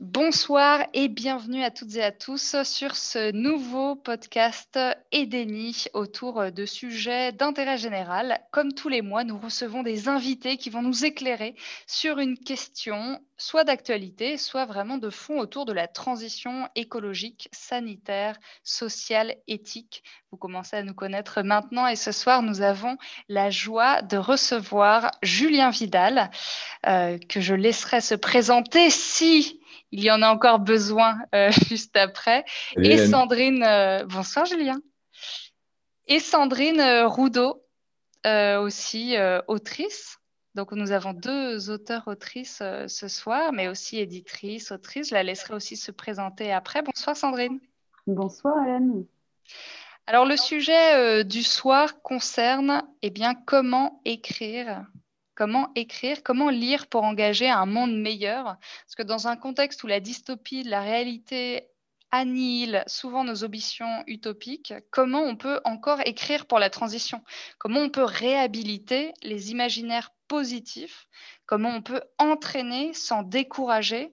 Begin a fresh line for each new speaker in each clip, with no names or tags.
Bonsoir et bienvenue à toutes et à tous sur ce nouveau podcast Edeni autour de sujets d'intérêt général. Comme tous les mois, nous recevons des invités qui vont nous éclairer sur une question soit d'actualité, soit vraiment de fond autour de la transition écologique, sanitaire, sociale, éthique. Vous commencez à nous connaître maintenant et ce soir, nous avons la joie de recevoir Julien Vidal, euh, que je laisserai se présenter si il y en a encore besoin euh, juste après. et Sandrine, euh, bonsoir Julien. Et Sandrine euh, Roudot, aussi autrice. Donc nous avons deux auteurs-autrices ce soir, mais aussi éditrice, autrice. Je la laisserai aussi se présenter après. Bonsoir Sandrine.
Bonsoir Hélène.
Alors le sujet du soir concerne eh bien, comment écrire? Comment écrire, comment lire pour engager un monde meilleur. Parce que dans un contexte où la dystopie de la réalité annihile souvent nos ambitions utopiques, comment on peut encore écrire pour la transition? Comment on peut réhabiliter les imaginaires positifs? Comment on peut entraîner sans décourager?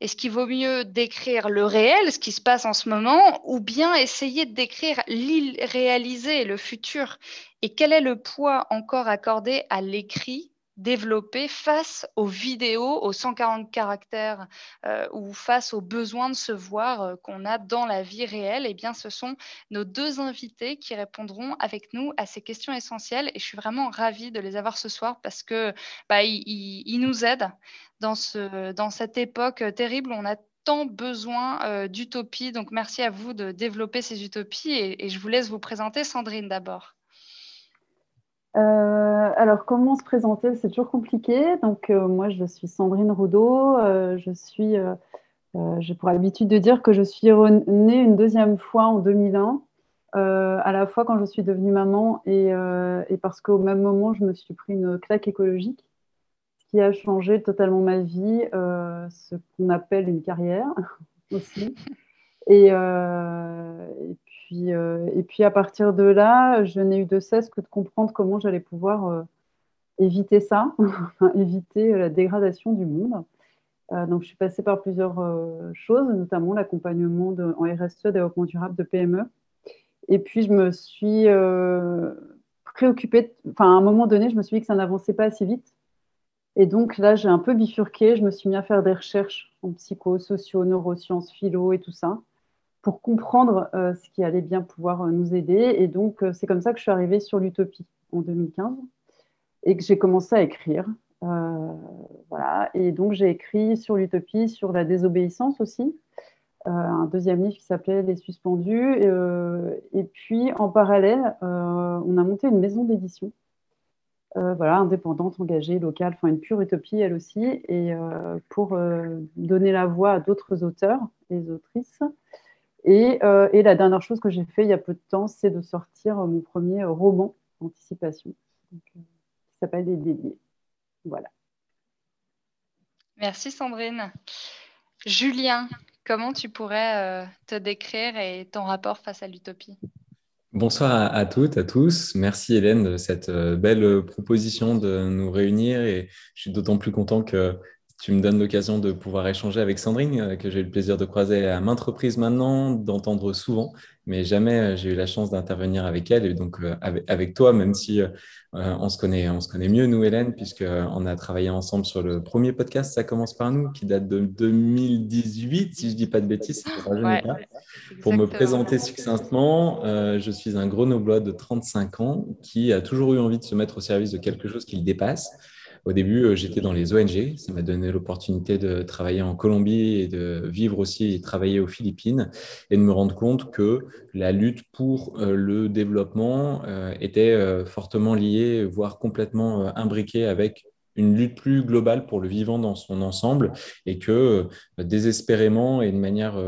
Est-ce qu'il vaut mieux décrire le réel, ce qui se passe en ce moment, ou bien essayer de décrire l'irréalisé, le futur? Et quel est le poids encore accordé à l'écrit développer face aux vidéos, aux 140 caractères euh, ou face aux besoins de se voir euh, qu'on a dans la vie réelle, eh bien, ce sont nos deux invités qui répondront avec nous à ces questions essentielles. Et je suis vraiment ravie de les avoir ce soir parce que bah, nous aident dans, ce, cette époque terrible où on a tant besoin euh, d'utopie. Donc, merci à vous de développer ces utopies. et je vous laisse vous présenter, Sandrine, d'abord.
Euh, alors, comment se présenter C'est toujours compliqué. Donc, euh, moi, je suis Sandrine Roudot. Euh, je suis, j'ai pour habitude de dire que je suis née une deuxième fois en 2001, à la fois quand je suis devenue maman et, parce qu'au même moment, je me suis pris une claque écologique, qui a changé totalement ma vie, ce qu'on appelle une carrière aussi. Et, et euh, et puis à partir de là, je n'ai eu de cesse que de comprendre comment j'allais pouvoir euh, éviter ça, éviter la dégradation du monde. Euh, donc je suis passée par plusieurs choses, notamment l'accompagnement en RSE, développement durable de PME. Et puis je me suis préoccupée, enfin à un moment donné, je me suis dit que ça n'avançait pas assez vite. Et donc là, j'ai un peu bifurqué, je me suis mis à faire des recherches en psycho, socio, neurosciences, philo et tout ça pour comprendre euh, ce qui allait bien pouvoir euh, nous aider. Et donc, euh, c'est comme ça que je suis arrivée sur l'utopie en 2015 et que j'ai commencé à écrire. voilà. Et donc, j'ai écrit sur l'utopie, sur la désobéissance aussi, un deuxième livre qui s'appelait Les Suspendus. et puis, en parallèle, on a monté une maison d'édition. voilà, indépendante, engagée, locale, enfin une pure utopie elle aussi, et pour donner la voix à d'autres auteurs et autrices. Euh, et, la dernière chose que j'ai fait il y a peu de temps, c'est de sortir mon premier roman d'anticipation euh, qui s'appelle Les Déliés. Voilà.
Merci Sandrine. Julien, comment tu pourrais euh, te décrire et ton rapport face à l'utopie?
Bonsoir à, toutes, à tous. Merci Hélène de cette belle proposition de nous réunir et je suis d'autant plus content que tu me donnes l'occasion de pouvoir échanger avec Sandrine, euh, que j'ai eu le plaisir de croiser à maintes reprises maintenant, d'entendre souvent, mais jamais euh, j'ai eu la chance d'intervenir avec elle. Et donc euh, avec, toi, même si on, se connaît, on se connaît mieux, nous, Hélène, puisqu'on a travaillé ensemble sur le premier podcast, Ça commence par nous, qui date de 2018, si je ne dis pas de bêtises, Pour me présenter succinctement, je suis un grenoblois de 35 ans qui a toujours eu envie de se mettre au service de quelque chose qui le dépasse. Au début, euh, j'étais dans les ONG. Ça m'a donné l'opportunité de travailler en Colombie et de vivre aussi et travailler aux Philippines et de me rendre compte que la lutte pour euh, le développement euh, était fortement liée, voire complètement imbriquée avec une lutte plus globale pour le vivant dans son ensemble et que désespérément et de manière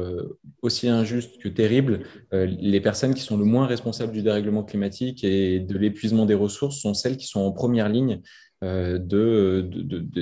aussi injuste que terrible, les personnes qui sont le moins responsables du dérèglement climatique et de l'épuisement des ressources sont celles qui sont en première ligne euh, de,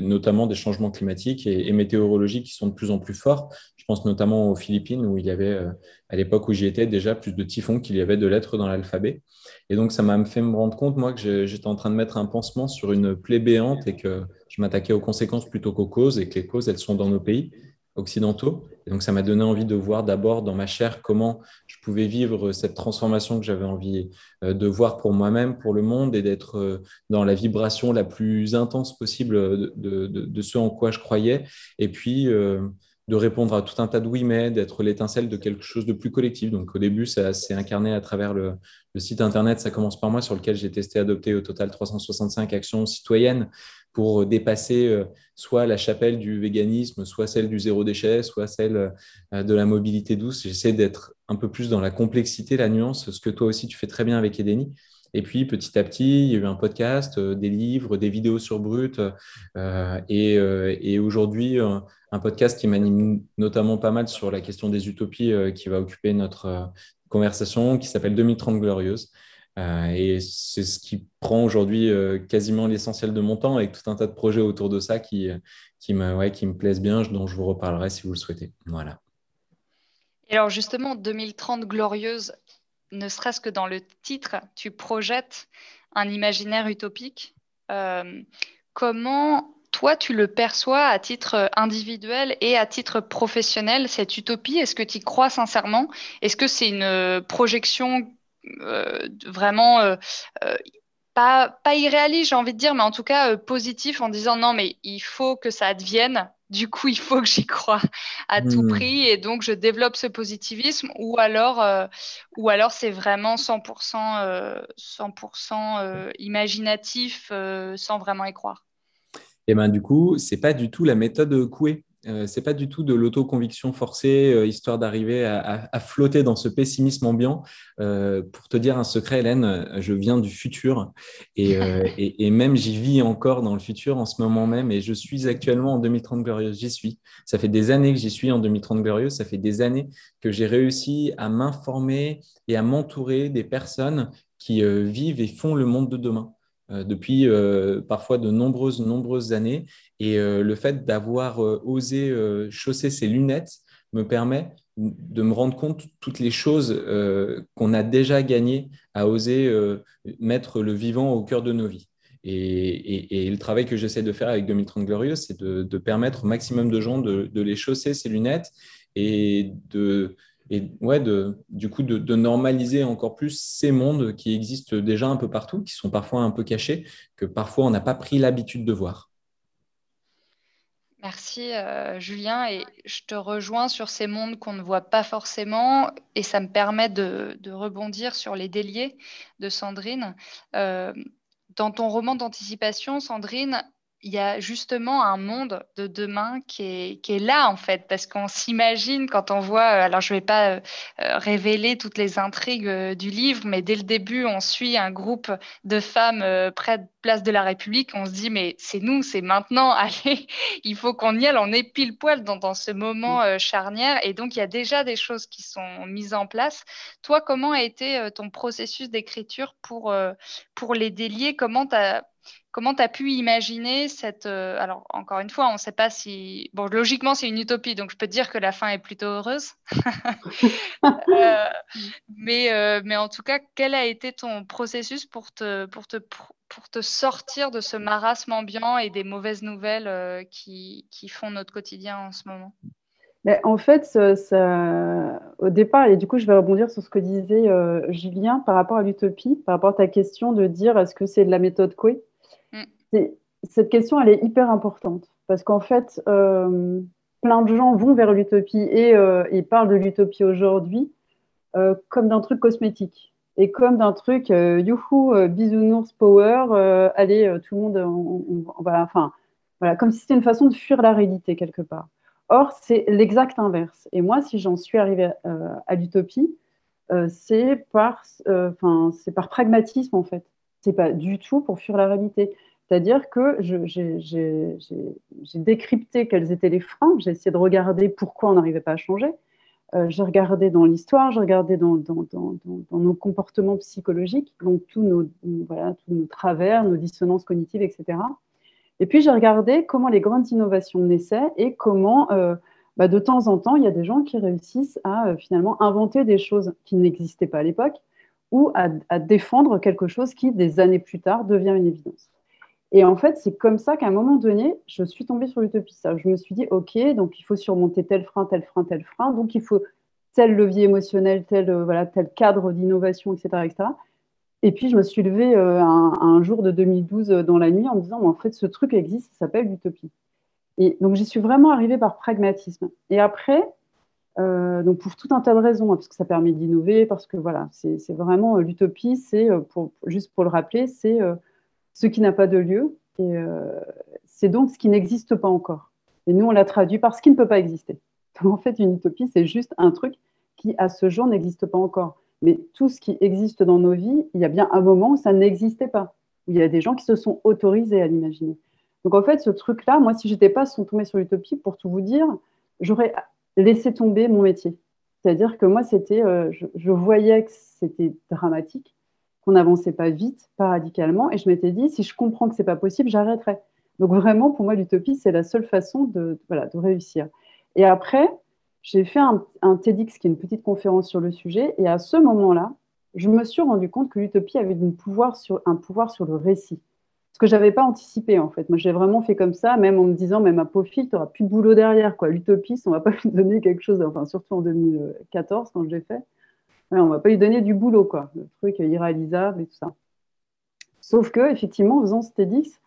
notamment des changements climatiques et, météorologiques qui sont de plus en plus forts. Je pense notamment aux Philippines où il y avait, euh, à l'époque où j'y étais, déjà plus de typhons qu'il y avait de lettres dans l'alphabet. Et donc, ça m'a fait me rendre compte, moi, que j'étais en train de mettre un pansement sur une plaie béante et que je m'attaquais aux conséquences plutôt qu'aux causes et que les causes, elles sont dans nos pays. Occidentaux. Donc, ça m'a donné envie de voir d'abord dans ma chair comment je pouvais vivre cette transformation que j'avais envie euh, de voir pour moi-même, pour le monde, et d'être euh, dans la vibration la plus intense possible de, ce en quoi je croyais. Et puis, euh, de répondre à tout un tas de oui mais, d'être l'étincelle de quelque chose de plus collectif. Donc au début, ça s'est incarné à travers le, site internet Ça commence par moi, sur lequel j'ai testé adopter au total 365 actions citoyennes pour dépasser euh, soit la chapelle du véganisme, soit celle du zéro déchet, soit celle euh, de la mobilité douce. J'essaie d'être un peu plus dans la complexité, la nuance, ce que toi aussi tu fais très bien avec Edeni. Et puis petit à petit, il y a eu un podcast, euh, des livres, des vidéos sur Brut, et, et aujourd'hui un podcast qui m'anime notamment pas mal sur la question des utopies qui va occuper notre conversation, qui s'appelle 2030 Glorieuse. Euh, et c'est ce qui prend aujourd'hui euh, quasiment l'essentiel de mon temps avec tout un tas de projets autour de ça qui, qui, me, ouais, qui me plaisent bien, dont je vous reparlerai si vous le souhaitez. Voilà.
Et alors justement, 2030 glorieuse, ne serait-ce que dans le titre, tu projettes un imaginaire utopique. Euh, comment toi, tu le perçois à titre individuel et à titre professionnel, cette utopie? Est-ce que tu y crois sincèrement? Est-ce que c'est une projection euh, vraiment euh, euh, pas, pas irréaliste, j'ai envie de dire, mais en tout cas positif en disant non, mais il faut que ça advienne. Du coup, il faut que j'y croie à tout hmm. prix et donc je développe ce positivisme ou alors, ou alors c'est vraiment 100%, 100% imaginatif sans vraiment y croire.
Et eh ben du coup, c'est pas du tout la méthode Coué. Euh, c'est pas du tout de l'autoconviction forcée, euh, histoire d'arriver à, flotter dans ce pessimisme ambiant. Euh, pour te dire un secret, Hélène, je viens du futur et, même j'y vis encore dans le futur en ce moment même et je suis actuellement en 2030 glorieuse. J'y suis. Ça fait des années que j'y suis en 2030 glorieuse. Ça fait des années que j'ai réussi à m'informer et à m'entourer des personnes qui vivent et font le monde de demain. Euh, depuis euh, parfois de nombreuses, nombreuses années. Et euh, le fait d'avoir osé chausser ces lunettes me permet de me rendre compte toutes les choses qu'on a déjà gagnées à oser mettre le vivant au cœur de nos vies. Et, le travail que j'essaie de faire avec 2030 Glorieux, c'est de, permettre au maximum de gens de les chausser ces lunettes et de, et ouais, de, du coup, de, normaliser encore plus ces mondes qui existent déjà un peu partout, qui sont parfois un peu cachés, que parfois on n'a pas pris l'habitude de voir.
Merci euh, Julien, et je te rejoins sur ces mondes qu'on ne voit pas forcément, et ça me permet de, rebondir sur les déliés de Sandrine. Euh, dans ton roman d'anticipation, Sandrine, il y a justement un monde de demain qui est, qui est là, en fait, parce qu'on s'imagine quand on voit, euh, alors je ne vais pas euh, euh, révéler toutes les intrigues du livre, mais dès le début, on suit un groupe de femmes près de place de la République, on se dit, mais c'est nous, c'est maintenant, allez, il faut qu'on y aille, on est pile poil dans, dans ce moment charnière, et donc il y a déjà des choses qui sont mises en place. Toi, comment a été ton processus d'écriture pour, pour les délier? Comment tu as Comment tu as pu imaginer cette... Euh, alors, encore une fois, on ne sait pas si... Bon, logiquement, c'est une utopie, donc je peux te dire que la fin est plutôt heureuse. Euh, mais, euh, mais en tout cas, quel a été ton processus pour te, pour te, pour te sortir de ce marasme ambiant et des mauvaises nouvelles qui, qui, font notre quotidien en ce moment?
Mais en fait, ça, au départ, et du coup, je vais rebondir sur ce que disait Julien par rapport à l'utopie, par rapport à ta question de dire est-ce que c'est de la méthode Coué? Cette question, elle est hyper importante parce qu'en fait, euh, plein de gens vont vers l'utopie et, euh, parlent de l'utopie aujourd'hui euh, comme d'un truc cosmétique et comme d'un truc youhou, bisounours power, allez, tout le monde, on, va, enfin, voilà, comme si c'était une façon de fuir la réalité quelque part. Or, c'est l'exact inverse. Et moi, si j'en suis arrivée à l'utopie, c'est par, par pragmatisme en fait. C'est pas du tout pour fuir la réalité. C'est-à-dire que j'ai décrypté quels étaient les freins, j'ai essayé de regarder pourquoi on n'arrivait pas à changer. Euh, j'ai regardé dans l'histoire, j'ai regardé dans, nos comportements psychologiques, donc tous nos, travers, nos dissonances cognitives, etc. Et puis j'ai regardé comment les grandes innovations naissaient et comment, euh, bah, de temps en temps, il y a des gens qui réussissent à euh, finalement inventer des choses qui n'existaient pas à l'époque ou à défendre quelque chose qui, des années plus tard, devient une évidence. Et en fait, c'est comme ça qu'à un moment donné, je suis tombée sur l'utopie. Je me suis dit, OK, donc il faut surmonter tel frein, tel frein, tel frein. Donc il faut tel levier émotionnel, tel, euh, voilà, tel cadre d'innovation, etc., etc. Et puis, je me suis levée euh, un, jour de 2012 euh, dans la nuit en me disant, en fait, ce truc existe, ça s'appelle l'utopie. Et donc, j'y suis vraiment arrivée par pragmatisme. Et après, donc pour tout un tas de raisons, hein, parce que ça permet d'innover, parce que voilà, c'est vraiment l'utopie, c'est, juste pour le rappeler, c'est ce qui n'a pas de lieu. Et c'est donc ce qui n'existe pas encore. Et nous, on l'a traduit par ce qui ne peut pas exister. En fait, une utopie, c'est juste un truc qui, à ce jour, n'existe pas encore. Mais tout ce qui existe dans nos vies, il y a bien un moment où ça n'existait pas. Où il y a des gens qui se sont autorisés à l'imaginer. Donc en fait, ce truc-là, moi, si j'étais pas tombée sur l'utopie, pour tout vous dire, j'aurais laissé tomber mon métier. C'est-à-dire que moi, c'était, euh, je, voyais que c'était dramatique, qu'on n'avançait pas vite, pas radicalement, et je m'étais dit, si je comprends que c'est pas possible, j'arrêterai. Donc vraiment, pour moi, l'utopie, c'est la seule façon de, voilà, de réussir. Et après, j'ai fait un, TEDx, qui est une petite conférence sur le sujet, et à ce moment-là, je me suis rendu compte que l'utopie avait pouvoir sur, un pouvoir sur le récit. Ce que je n'avais pas anticipé, en fait. Moi, j'ai vraiment fait comme ça, même en me disant, même à Pofil, tu n'auras plus de boulot derrière. quoi. L'utopiste, on ne va pas lui donner quelque chose, enfin, surtout en 2014, quand je l'ai fait. On ne va pas lui donner du boulot, quoi. Le truc irréalisable et tout ça. Sauf que, effectivement, en faisant ce TEDx,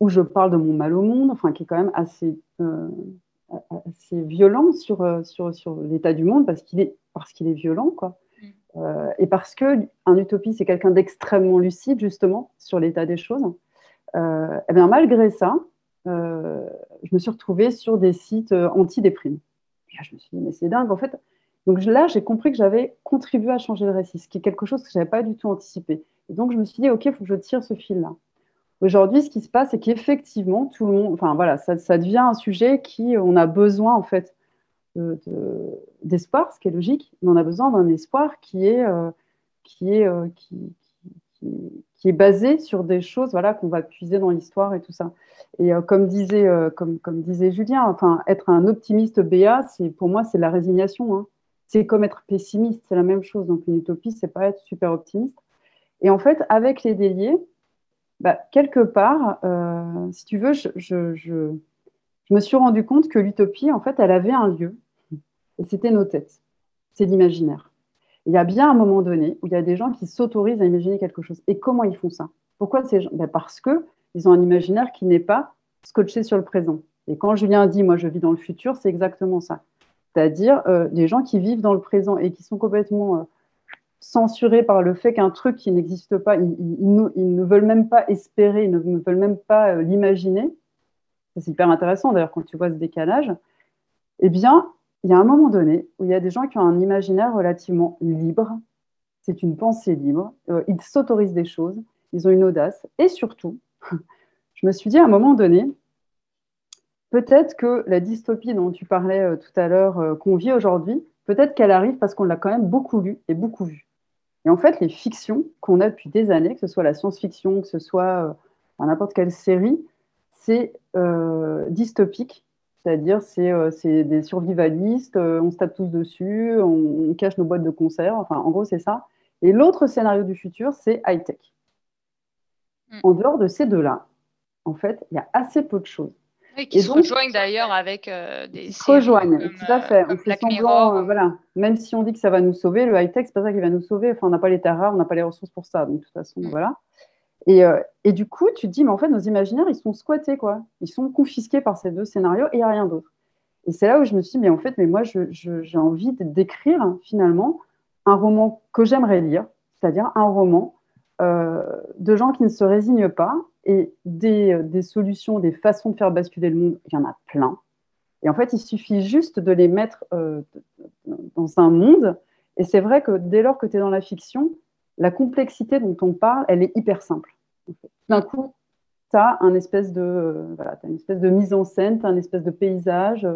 où je parle de mon mal au monde, enfin, qui est quand même assez euh, assez violent sur, euh, sur, sur l'état du monde parce qu'il est, parce qu'il est violent, quoi. Mm. Euh, et parce que un utopie, c'est quelqu'un d'extrêmement lucide, justement, sur l'état des choses. Euh, et bien, malgré ça, je me suis retrouvée sur des sites anti-déprime. Je me suis dit, mais c'est dingue, en fait. Donc là, j'ai compris que j'avais contribué à changer le récit, ce qui est quelque chose que je n'avais pas du tout anticipé. Et donc, je me suis dit, OK, il faut que je tire ce fil-là. Aujourd'hui, ce qui se passe, c'est qu'effectivement, tout le monde, enfin voilà, ça, devient un sujet qui, on a besoin en fait d'espoir, ce qui est logique, mais on a besoin d'un espoir qui est, euh, qui, est, euh, qui, est basé sur des choses voilà, qu'on va puiser dans l'histoire et tout ça. Et euh, comme, disait, comme, comme disait Julien, enfin, être un optimiste BA, pour moi, c'est la résignation. Hein. C'est comme être pessimiste, c'est la même chose. Donc une utopie, c'est pas être super optimiste. Et en fait, avec les déliés, bah, quelque part, euh, si tu veux, je, me suis rendu compte que l'utopie, en fait, elle avait un lieu, et c'était nos têtes, c'est l'imaginaire. Il y a bien un moment donné où il y a des gens qui s'autorisent à imaginer quelque chose. Et comment ils font ça? Pourquoi ces gens? Bah, Parce qu'ils ont un imaginaire qui n'est pas scotché sur le présent. Et quand Julien dit, moi je vis dans le futur, c'est exactement ça. C'est-à-dire euh, des gens qui vivent dans le présent et qui sont complètement euh, censurés par le fait qu'un truc qui n'existe pas, ils, ne veulent même pas espérer, ils ne, veulent même pas euh, l'imaginer. C'est hyper intéressant d'ailleurs quand tu vois ce décalage. Eh bien, il y a un moment donné où il y a des gens qui ont un imaginaire relativement libre. C'est une pensée libre. Ils s'autorisent des choses. Ils ont une audace. Et surtout, je me suis dit à un moment donné, peut-être que la dystopie dont tu parlais euh, tout à l'heure, qu'on vit aujourd'hui, peut-être qu'elle arrive parce qu'on l'a quand même beaucoup lu et beaucoup vu. Et en fait, les fictions qu'on a depuis des années, que ce soit la science-fiction, que ce soit euh, n'importe quelle série, c'est euh, dystopique. C'est-à-dire, c'est euh, des survivalistes, on se tape tous dessus, on, cache nos boîtes de conserve. Enfin, en gros, c'est ça. Et l'autre scénario du futur, c'est high-tech. Mm. En dehors de ces deux-là, en fait, il y a assez peu de choses.
Oui, qui se rejoignent d'ailleurs avec euh, des.
Qui se rejoignent, tout à fait. Euh, on fait semblant, euh, voilà. Même si on dit que ça va nous sauver, le high-tech, c'est pas ça qui va nous sauver. Enfin, on n'a pas les terres rares, on n'a pas les ressources pour ça. Donc, de toute façon, mm. voilà. Et, et, du coup, tu te dis, mais en fait, nos imaginaires, ils sont squattés, quoi. Ils sont confisqués par ces deux scénarios et il n'y a rien d'autre. Et c'est là où je me suis dit, mais en fait, mais moi, j'ai envie d'écrire finalement un roman que j'aimerais lire, c'est-à-dire un roman de gens qui ne se résignent pas et euh, des, solutions, des façons de faire basculer le monde, il y en a plein. Et en fait, il suffit juste de les mettre euh, dans un monde. Et c'est vrai que dès lors que tu es dans la fiction, la complexité dont on parle, elle est hyper simple. D'un coup, tu as, un euh, voilà, une espèce de mise en scène, tu as une espèce de paysage.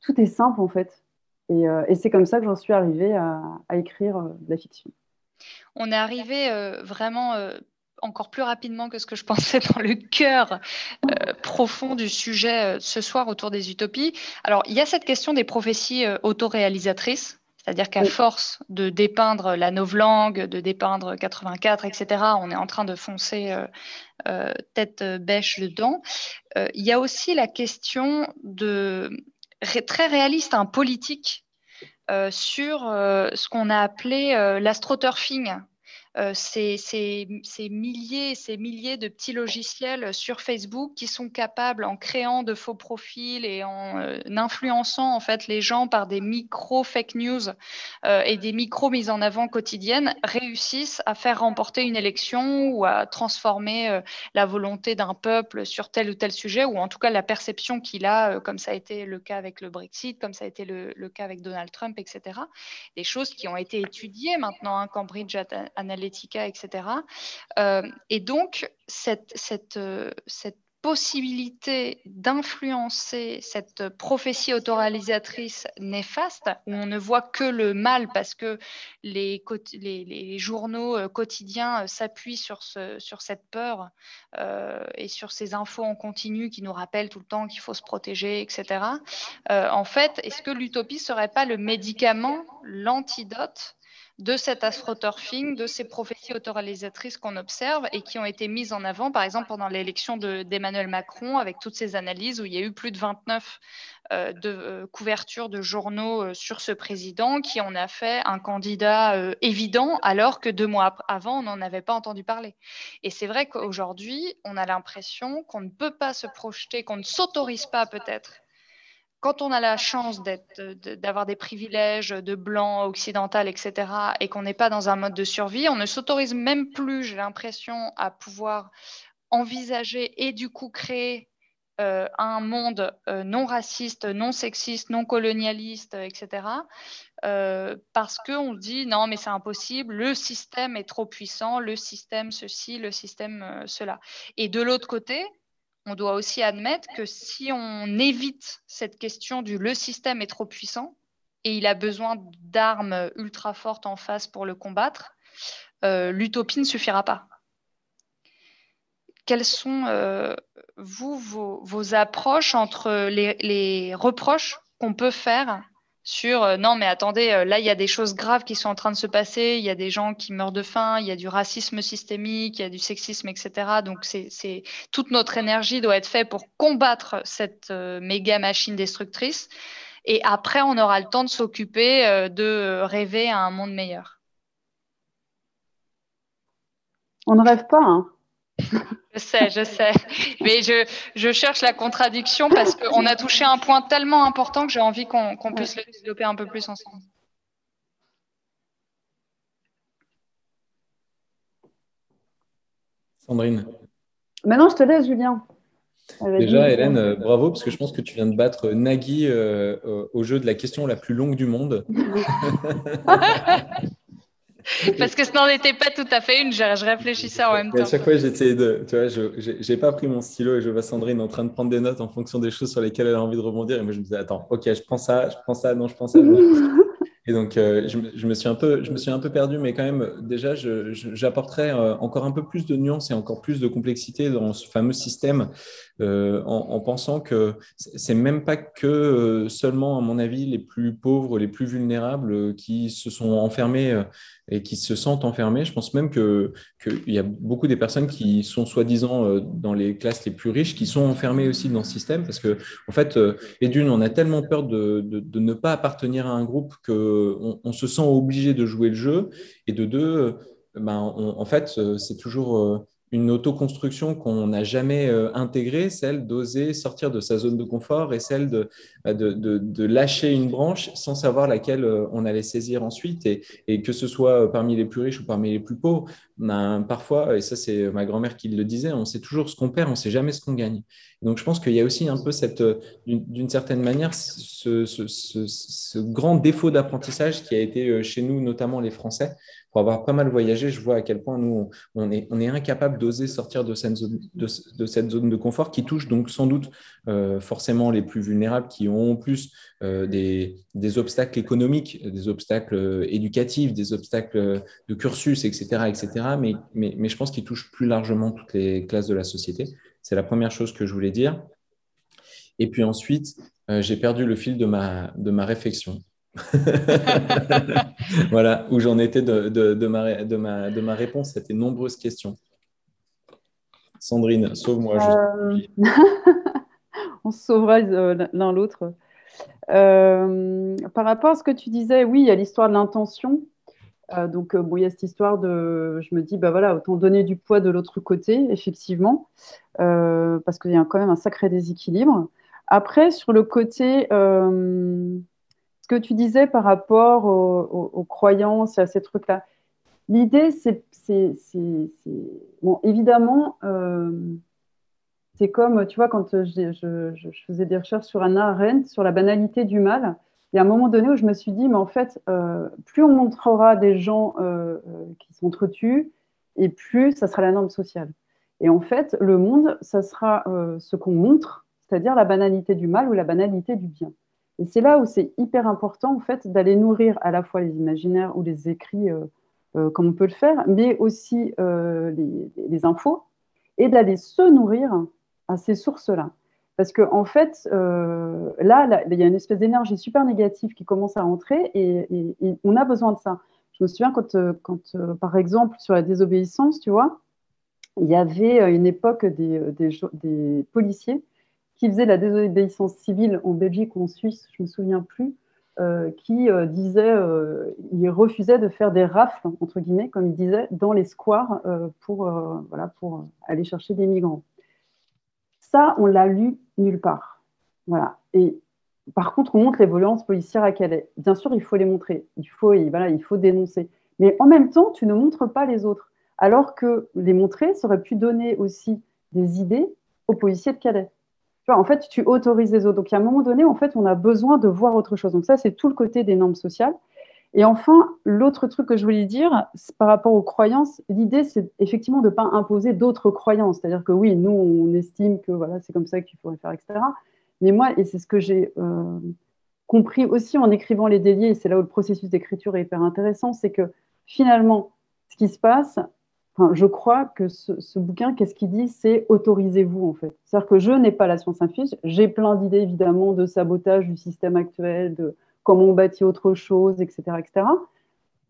Tout est simple en fait. Et, c'est comme ça que j'en suis arrivée à écrire de la fiction.
On est arrivé vraiment encore plus rapidement que ce que je pensais dans le cœur euh, profond du sujet euh, ce soir autour des utopies. Alors, il y a cette question des prophéties euh, autoréalisatrices, C'est-à-dire qu'à force de dépeindre la novlangue, de dépeindre 84, etc., on est en train de foncer tête bêche dedans. il y a aussi la question de très réaliste, un politique sur ce qu'on a appelé l'astroturfing, euh, ces, milliers et ces milliers de petits logiciels sur Facebook qui sont capables, en créant de faux profils et en euh, influençant en fait les gens par des micro fake news euh, et des micro mises en avant quotidiennes, réussissent à faire remporter une élection ou à transformer la volonté d'un peuple sur tel ou tel sujet, ou en tout cas la perception qu'il a, comme ça a été le cas avec le Brexit, comme ça a été le, cas avec Donald Trump, etc. Des choses qui ont été étudiées maintenant, hein, Cambridge Analytica l'éthique, etc. Euh, et donc, cette, cette, euh, cette possibilité d'influencer cette prophétie autoralisatrice néfaste, où on ne voit que le mal parce que les, les, les journaux euh, quotidiens s'appuient sur, ce, sur cette peur et sur ces infos en continu qui nous rappellent tout le temps qu'il faut se protéger, etc. en fait, est-ce que l'utopie serait pas le médicament, l'antidote de cet astroturfing, de ces prophéties autoralisatrices qu'on observe et qui ont été mises en avant, par exemple, pendant l'élection d'Emmanuel Macron, avec toutes ces analyses où il y a eu plus de 29 euh, euh, couvertures de journaux euh, sur ce président qui en a fait un candidat évident, alors que deux mois avant, on n'en avait pas entendu parler. Et c'est vrai qu'aujourd'hui, on a l'impression qu'on ne peut pas se projeter, qu'on ne s'autorise pas peut-être quand on a la chance d'avoir des privilèges de blanc, occidental, etc., et qu'on n'est pas dans un mode de survie, on ne s'autorise même plus, j'ai l'impression, à pouvoir envisager et du coup créer euh, un monde euh, non raciste, non sexiste, non colonialiste, etc. Euh, parce qu'on dit non, mais c'est impossible, le système est trop puissant, le système ceci, le système cela. Et de l'autre côté, on doit aussi admettre que si on évite cette question du le système est trop puissant et il a besoin d'armes ultra fortes en face pour le combattre, euh, l'utopie ne suffira pas. Quelles sont, euh, vous, vos, approches entre les reproches qu'on peut faire sur euh, non mais attendez, euh, là il y a des choses graves qui sont en train de se passer, il y a des gens qui meurent de faim, il y a du racisme systémique, il y a du sexisme, etc. Donc toute notre énergie doit être faite pour combattre cette euh, méga machine destructrice. Et après, on aura le temps de s'occuper de rêver à un monde meilleur.
On ne rêve pas, hein
je sais, je sais. Mais je, je cherche la contradiction parce qu'on a touché un point tellement important que j'ai envie qu'on puisse le développer un peu plus ensemble.
Sandrine.
Maintenant, je te laisse, Julien.
Déjà, Hélène, euh, bravo, parce que je pense que tu viens de battre Nagui euh, au jeu de la question la plus longue du monde.
Parce que ce n'en était pas tout à fait une, je, réfléchissais en même temps.
à chaque fois, j'essayais de. Tu vois, je n'ai pas pris mon stylo et je vois Sandrine en train de prendre des notes en fonction des choses sur lesquelles elle a envie de rebondir. Et moi, je me disais, attends, ok, je prends ça, je prends ça, non, je prends ça. Et donc, euh, je, me suis un peu, je me suis un peu perdu, mais quand même, déjà, j'apporterais euh, encore un peu plus de nuances et encore plus de complexité dans ce fameux système euh, en, pensant que c'est même pas que seulement, à mon avis, les plus pauvres, les plus vulnérables qui se sont enfermés et qui se sentent enfermés. Je pense même qu'il y a beaucoup des personnes qui sont soi-disant dans les classes les plus riches qui sont enfermées aussi dans ce système parce que, en fait, et d'une, on a tellement peur de, de ne pas appartenir à un groupe que on, se sent obligé de jouer le jeu. Et de deux, ben, en fait, euh, c'est toujours euh, une autoconstruction qu'on n'a jamais euh, intégrée, celle d'oser sortir de sa zone de confort et celle de, bah, de, lâcher une branche sans savoir laquelle on allait saisir ensuite. Et, que ce soit parmi les plus riches ou parmi les plus pauvres, parfois, et ça c'est ma grand-mère qui le disait, on sait toujours ce qu'on perd, on ne sait jamais ce qu'on gagne. Donc je pense qu'il y a aussi un peu cette, d'une certaine manière, ce, grand défaut d'apprentissage qui a été euh, chez nous, notamment les Français. Pour avoir pas mal voyagé, je vois à quel point nous, on est, on incapable d'oser sortir de cette, zone, de, confort qui touche donc sans doute euh, forcément les plus vulnérables qui ont plus des, des, obstacles économiques, des obstacles éducatifs, des obstacles de cursus, etc. etc. Mais, mais, mais je pense qu'ils touchent plus largement toutes les classes de la société. C'est la première chose que je voulais dire. Et puis ensuite, euh, j'ai perdu le fil de ma, de ma réflexion. voilà où j'en étais de, ma, de, ma, de ma réponse à tes nombreuses questions. Sandrine, sauve-moi. Euh,
On se sauvera euh, l'un l'autre. Euh, par rapport à ce que tu disais, oui, il y a l'histoire de l'intention. donc, bon, il y a cette histoire de. Je me dis, bah voilà, autant donner du poids de l'autre côté, effectivement, parce qu'il y a quand même un sacré déséquilibre. Après, sur le côté que tu disais par rapport aux, croyances et à ces trucs-là, l'idée, c'est, bon, évidemment, euh, c'est comme, tu vois, quand je, faisais des recherches sur Anna Arendt, sur la banalité du mal, il y a un moment donné où je me suis dit, mais en fait, euh, plus on montrera des gens euh, qui s'entretuent, et plus ça sera la norme sociale. Et en fait, le monde, ça sera ce qu'on montre, c'est-à-dire la banalité du mal ou la banalité du bien. Et c'est là où c'est hyper important en fait d'aller nourrir à la fois les imaginaires ou les écrits euh, euh, comme on peut le faire, mais aussi euh, les, infos et d'aller se nourrir à ces sources-là. Parce qu'en en fait, là, il y a une espèce d'énergie super négative qui commence à entrer et, on a besoin de ça. Je me souviens quand, quand par exemple, sur la désobéissance, tu vois, il y avait une époque des, policiers qui faisait la désobéissance civile en Belgique ou en Suisse, je ne me souviens plus, euh, qui euh, disait, euh, de faire des rafles, entre guillemets, comme il disait, dans les squares pour aller chercher des migrants. Ça, on l'a lu nulle part. Voilà. Et par contre, on montre les violences policières à Calais. Bien sûr, il faut les montrer, il faut, voilà, il faut dénoncer. Mais en même temps, tu ne montres pas les autres. Alors que les montrer, ça aurait pu donner aussi des idées aux policiers de Calais en fait, tu autorises les autres. Donc, à un moment donné, en fait, on a besoin de voir autre chose. Donc, ça, c'est tout le côté des normes sociales. Et enfin, l'autre truc que je voulais dire par rapport aux croyances, l'idée, c'est effectivement de ne pas imposer d'autres croyances. C'est-à-dire que oui, nous, on estime que voilà, c'est comme ça qu'il faudrait faire, etc. Mais moi, et c'est ce que j'ai euh, compris aussi en écrivant les déliés, et c'est là où le processus d'écriture est hyper intéressant, c'est que finalement, ce qui se passe, je crois que ce, bouquin, qu'est-ce qu'il dit C'est autorisez-vous, en fait. C'est-à-dire que je n'ai pas la science infuse. J'ai plein d'idées, évidemment, de sabotage du système actuel, de comment on bâtit autre chose, etc., etc.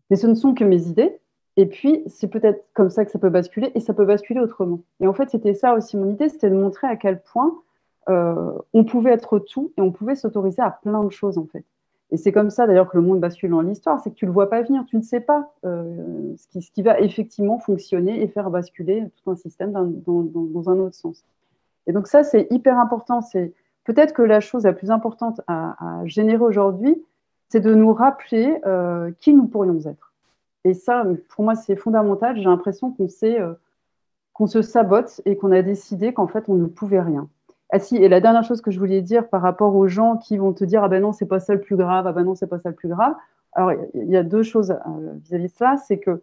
Mais ce ne sont que mes idées. Et puis, c'est peut-être comme ça que ça peut basculer, et ça peut basculer autrement. Et en fait, c'était ça aussi mon idée, c'était de montrer à quel point euh, on pouvait être tout, et on pouvait s'autoriser à plein de choses, en fait. Et c'est comme ça d'ailleurs que le monde bascule dans l'histoire, c'est que tu ne le vois pas venir, tu ne sais pas euh, ce, qui, va effectivement fonctionner et faire basculer tout un système dans, un autre sens. Et donc ça, c'est hyper important. C'est peut-être que la chose la plus importante à, générer aujourd'hui, c'est de nous rappeler euh, qui nous pourrions être. Et ça, pour moi, c'est fondamental. J'ai l'impression qu'on euh, qu'on se sabote et qu'on a décidé qu'en fait, on ne pouvait rien. Ah si, et la dernière chose que je voulais dire par rapport aux gens qui vont te dire ah ben non, c'est pas ça le plus grave, ah ben non, c'est pas ça le plus grave. Alors, il y a deux choses euh, vis-à-vis de ça, c'est que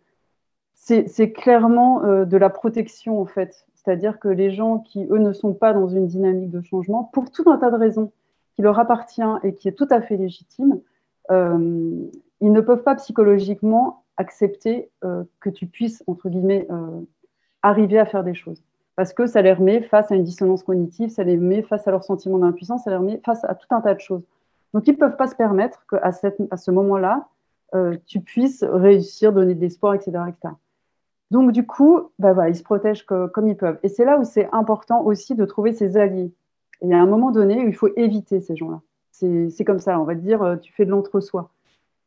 c'est clairement euh, de la protection en fait. C'est-à-dire que les gens qui, eux, ne sont pas dans une dynamique de changement, pour tout un tas de raisons qui leur appartient et qui est tout à fait légitime, ils ne peuvent pas psychologiquement accepter que tu puisses, entre guillemets, arriver à faire des choses parce que ça les remet face à une dissonance cognitive, ça les met face à leur sentiment d'impuissance, ça les remet face à tout un tas de choses. Donc, ils ne peuvent pas se permettre qu'à ce moment-là, euh, tu puisses réussir, donner de l'espoir, etc.. Donc, du coup, bah, ils se protègent comme ils peuvent. Et c'est là où c'est important aussi de trouver ses alliés. Il y a un moment donné où il faut éviter ces gens-là. C'est comme ça, on va dire, euh, tu fais de l'entre-soi.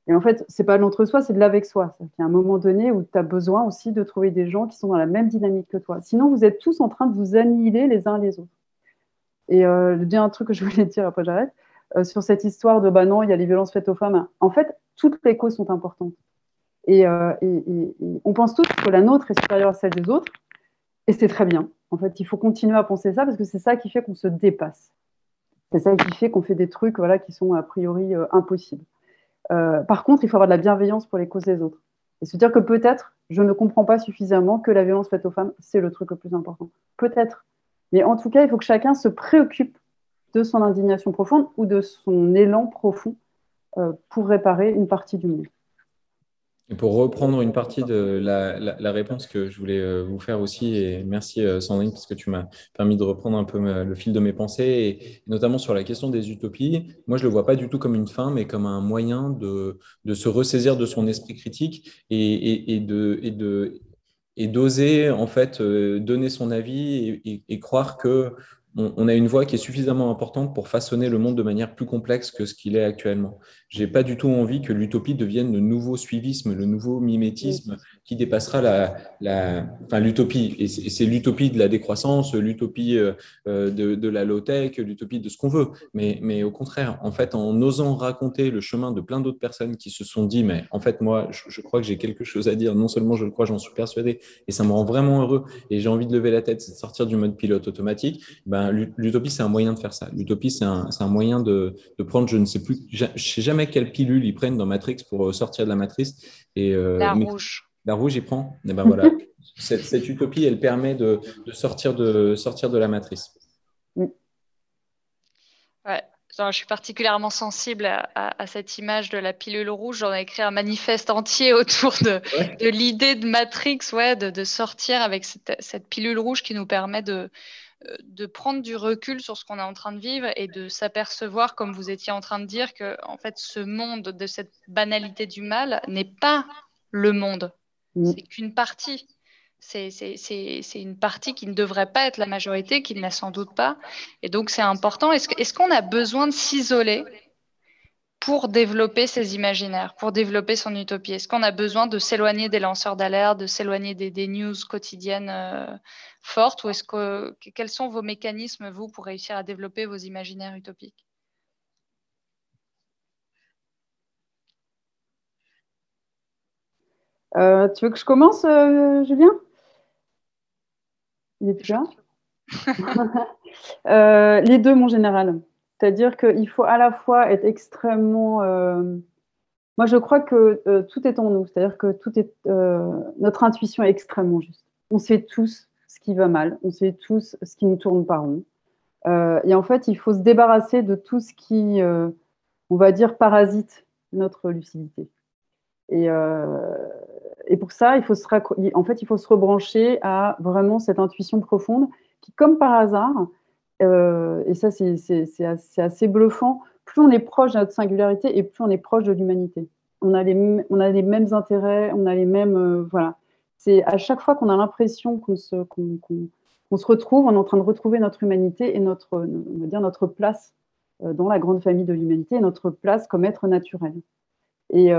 Et en fait, c'est pas l'entre-soi, c'est de l'avec-soi. Il y a un moment donné où tu as besoin aussi de trouver des gens qui sont dans la même dynamique que toi. Sinon, vous êtes tous en train de vous annihiler les uns les autres. Et euh, le un truc que je voulais dire, après j'arrête, euh, sur cette histoire de bah non, il y a les violences faites aux femmes. En fait, toutes les causes sont importantes. Et, euh, on pense tous que la nôtre est supérieure à celle des autres. Et c'est très bien. En fait, il faut continuer à penser ça parce que c'est ça qui fait qu'on se dépasse. C'est ça qui fait qu'on fait des trucs voilà, qui sont a priori euh, impossibles. Euh, par contre, il faut avoir de la bienveillance pour les causes des autres. Et se dire que peut-être, je ne comprends pas suffisamment que la violence faite aux femmes, c'est le truc le plus important. Peut-être. Mais en tout cas, il faut que chacun se préoccupe de son indignation profonde ou de son élan profond euh, pour réparer une partie du monde.
Pour reprendre une partie de la, réponse que je voulais euh, vous faire aussi, et merci euh, Sandrine, parce que tu m'as permis de reprendre un peu le fil de mes pensées, et notamment sur la question des utopies, moi je ne le vois pas du tout comme une fin, mais comme un moyen de, se ressaisir de son esprit critique et d'oser en fait euh, donner son avis et, croire que on, a une voix qui est suffisamment importante pour façonner le monde de manière plus complexe que ce qu'il est actuellement. J'ai pas du tout envie que l'utopie devienne le nouveau suivisme, le nouveau mimétisme qui dépassera la, la enfin, l'utopie. Et c'est l'utopie de la décroissance, l'utopie euh, de, de, la low-tech, l'utopie de ce qu'on veut. Mais, mais au contraire, en fait, en osant raconter le chemin de plein d'autres personnes qui se sont dit, mais en fait, moi, je, je crois que j'ai quelque chose à dire. Non seulement je le crois, j'en suis persuadé, et ça me rend vraiment heureux. Et j'ai envie de lever la tête, c'est de sortir du mode pilote automatique. Ben, l'utopie, c'est un moyen de faire ça. L'utopie, c'est un, un, moyen de, de, prendre, je ne sais plus, je sais jamais quelle pilule ils prennent dans Matrix pour euh, sortir de la matrice.
Et, euh, la rouge.
La rouge, il prend. Et ben voilà. cette, cette, utopie, elle permet de, de, sortir, de sortir de la matrice.
Ouais. je suis particulièrement sensible à, à, cette image de la pilule rouge. J'en ai écrit un manifeste entier autour de, de l'idée de Matrix, ouais, de, de sortir avec cette, cette, pilule rouge qui nous permet de, euh, de prendre du recul sur ce qu'on est en train de vivre et de s'apercevoir, comme vous étiez en train de dire, que en fait, ce monde de cette banalité du mal n'est pas le monde. Mm. C'est qu'une partie. C'est une partie qui ne devrait pas être la majorité, qui ne l'est sans doute pas. Et donc, c'est important. Est-ce qu'on a besoin de s'isoler pour développer ses imaginaires, pour développer son utopie? Est-ce qu'on a besoin de s'éloigner des lanceurs d'alerte, de s'éloigner des, news quotidiennes euh, fortes? Ou est-ce que, quels sont vos mécanismes, vous, pour réussir à développer vos imaginaires utopiques?
Euh, Tu veux que je commence, euh, Julien? Il est plus là Les deux, mon général. C'est-à-dire qu'il faut à la fois être extrêmement. Euh, moi, je crois que euh, tout est en nous. C'est-à-dire que tout est, euh, notre intuition est extrêmement juste. On sait tous ce qui va mal. On sait tous ce qui nous tourne par rond. et en fait, il faut se débarrasser de tout ce qui, on va dire, parasite notre lucidité. Et, et pour ça, il faut se en fait, il faut se rebrancher à vraiment cette intuition profonde qui, comme par hasard, euh, et ça, c'est assez, bluffant. Plus on est proche de notre singularité et plus on est proche de l'humanité. On, a les, on a les mêmes intérêts, on a les mêmes. Euh, voilà. C'est à chaque fois qu'on a l'impression qu'on se, se, retrouve, on est en train de retrouver notre humanité et notre, dire notre place euh, dans la grande famille de l'humanité notre place comme être naturel. Et,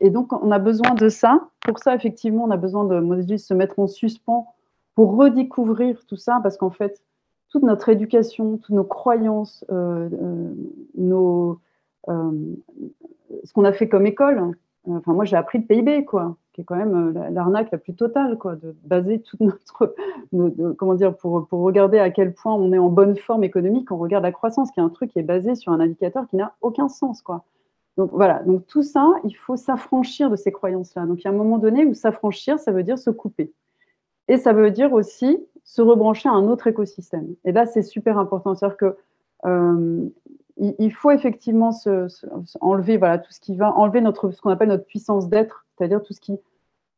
et, donc, on a besoin de ça. Pour ça, effectivement, on a besoin de, se mettre en suspens pour redécouvrir tout ça, parce qu'en fait, toute notre éducation, toutes nos croyances, euh, euh, euh, ce qu'on a fait comme école. Enfin, moi, j'ai appris le PIB, quoi, qui est quand même l'arnaque la plus totale, quoi, de baser toute notre, comment dire, pour, pour regarder à quel point on est en bonne forme économique, on regarde la croissance, qui est un truc qui est basé sur un indicateur qui n'a aucun sens, quoi. Donc voilà, donc tout ça, il faut s'affranchir de ces croyances-là. Donc il y a un moment donné où s'affranchir, ça veut dire se couper. Et ça veut dire aussi se rebrancher à un autre écosystème. Et là, c'est super important. C'est-à-dire que euh, il, faut effectivement enlever voilà, tout ce qui va enlever notre, ce qu'on appelle notre puissance d'être, c'est-à-dire tout ce qui.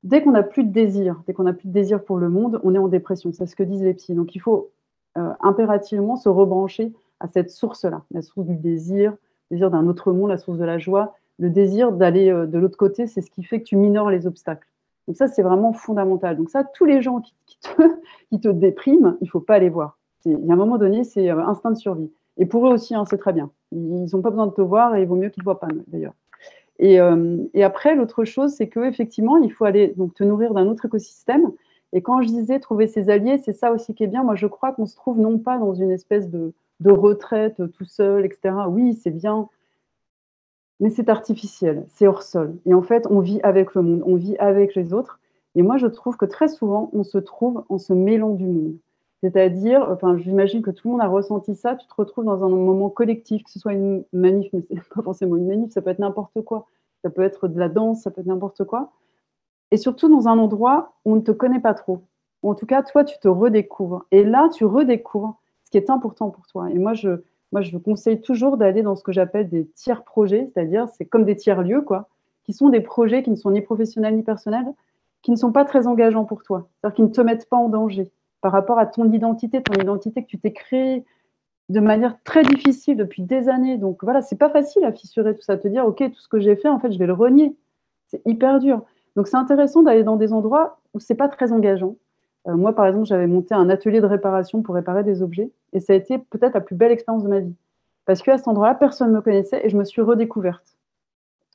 Dès qu'on n'a plus de désir, dès qu'on n'a plus de désir pour le monde, on est en dépression. C'est ce que disent les psys. Donc il faut euh, impérativement se rebrancher à cette source-là, la source du désir, désir d'un autre monde, la source de la joie. Le désir d'aller euh, de l'autre côté, c'est ce qui fait que tu minores les obstacles. Donc ça, c'est vraiment fondamental. Donc ça, tous les gens qui, te, dépriment, il ne faut pas les voir. Il y a un moment donné, c'est euh, instinct de survie. Et pour eux aussi, hein, c'est très bien. Ils n'ont pas besoin de te voir et il vaut mieux qu'ils ne voient pas, d'ailleurs. Euh, et, après, l'autre chose, c'est qu'effectivement, il faut aller donc, te nourrir d'un autre écosystème. Et quand je disais trouver ses alliés, c'est ça aussi qui est bien. Moi, je crois qu'on se trouve non pas dans une espèce de, de retraite tout seul, etc. Oui, c'est bien mais c'est artificiel, c'est hors sol. Et en fait, on vit avec le monde, on vit avec les autres. Et moi, je trouve que très souvent, on se trouve en se mêlant du monde. C'est-à-dire, enfin, j'imagine que tout le monde a ressenti ça, tu te retrouves dans un moment collectif, que ce soit une manif, mais c'est pas forcément une manif, ça peut être n'importe quoi. Ça peut être de la danse, ça peut être n'importe quoi. Et surtout dans un endroit où on ne te connaît pas trop. en tout cas, toi, tu te redécouvres. Et là, tu redécouvres qui est important pour toi. Et moi, je, moi, je vous conseille toujours d'aller dans ce que j'appelle des tiers projets, c'est-à-dire c'est comme des tiers lieux, quoi. qui sont des projets qui ne sont ni professionnels ni personnels, qui ne sont pas très engageants pour toi, c'est-à-dire qui ne te mettent pas en danger par rapport à ton identité, ton identité que tu t'es créée de manière très difficile depuis des années. Donc voilà, c'est pas facile à fissurer tout ça, te dire ok, tout ce que j'ai fait, en fait, je vais le renier. C'est hyper dur. Donc c'est intéressant d'aller dans des endroits où c'est pas très engageant. Euh, moi, par exemple, j'avais monté un atelier de réparation pour réparer des objets, et ça a été peut-être la plus belle expérience de ma vie, parce qu'à cet endroit-là, personne ne me connaissait et je me suis redécouverte.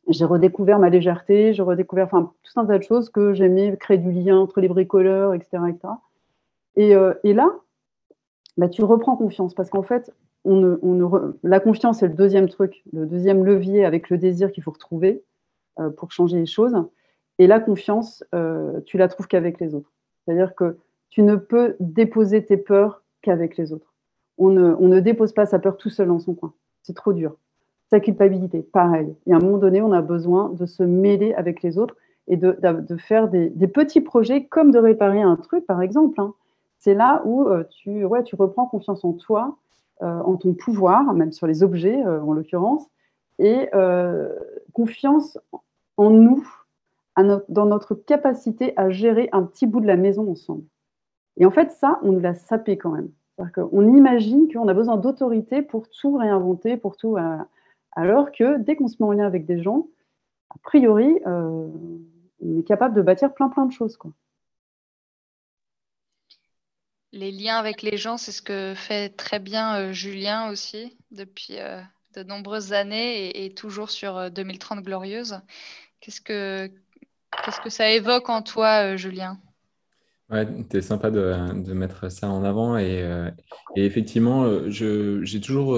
J'ai redécouvert ma légèreté, j'ai redécouvert enfin, tout un tas de choses que j'aimais, créer du lien entre les bricoleurs, etc. etc. Et, euh, et là, bah, tu reprends confiance parce qu'en fait, on on la confiance est le deuxième truc, le deuxième levier avec le désir qu'il faut retrouver euh, pour changer les choses. Et la confiance, tu la trouves qu'avec les autres. C'est-à-dire que tu ne peux déposer tes peurs qu'avec les autres. On ne, dépose pas sa peur tout seul dans son coin. C'est trop dur. Sa culpabilité, pareil. Et à un moment donné, on a besoin de se mêler avec les autres et de, faire des, petits projets comme de réparer un truc, par exemple. Hein c'est là où euh, tu reprends confiance en toi, euh, en ton pouvoir, même sur les objets euh, en l'occurrence, et confiance en nous, dans notre capacité à gérer un petit bout de la maison ensemble. Et en fait, ça, on l'a sapé quand même. On imagine qu'on a besoin d'autorité pour tout réinventer, pour tout. alors que dès qu'on se met en lien avec des gens, a priori, on est capable de bâtir plein plein de choses. Quoi.
Les liens avec les gens, c'est ce que fait très bien euh, Julien aussi depuis euh, de nombreuses années et, toujours sur 2030 euh, glorieuse. Qu'est-ce que, qu'est-ce que ça évoque en toi, Julien?
Ouais, es sympa de, mettre ça en avant et, et effectivement, j'ai toujours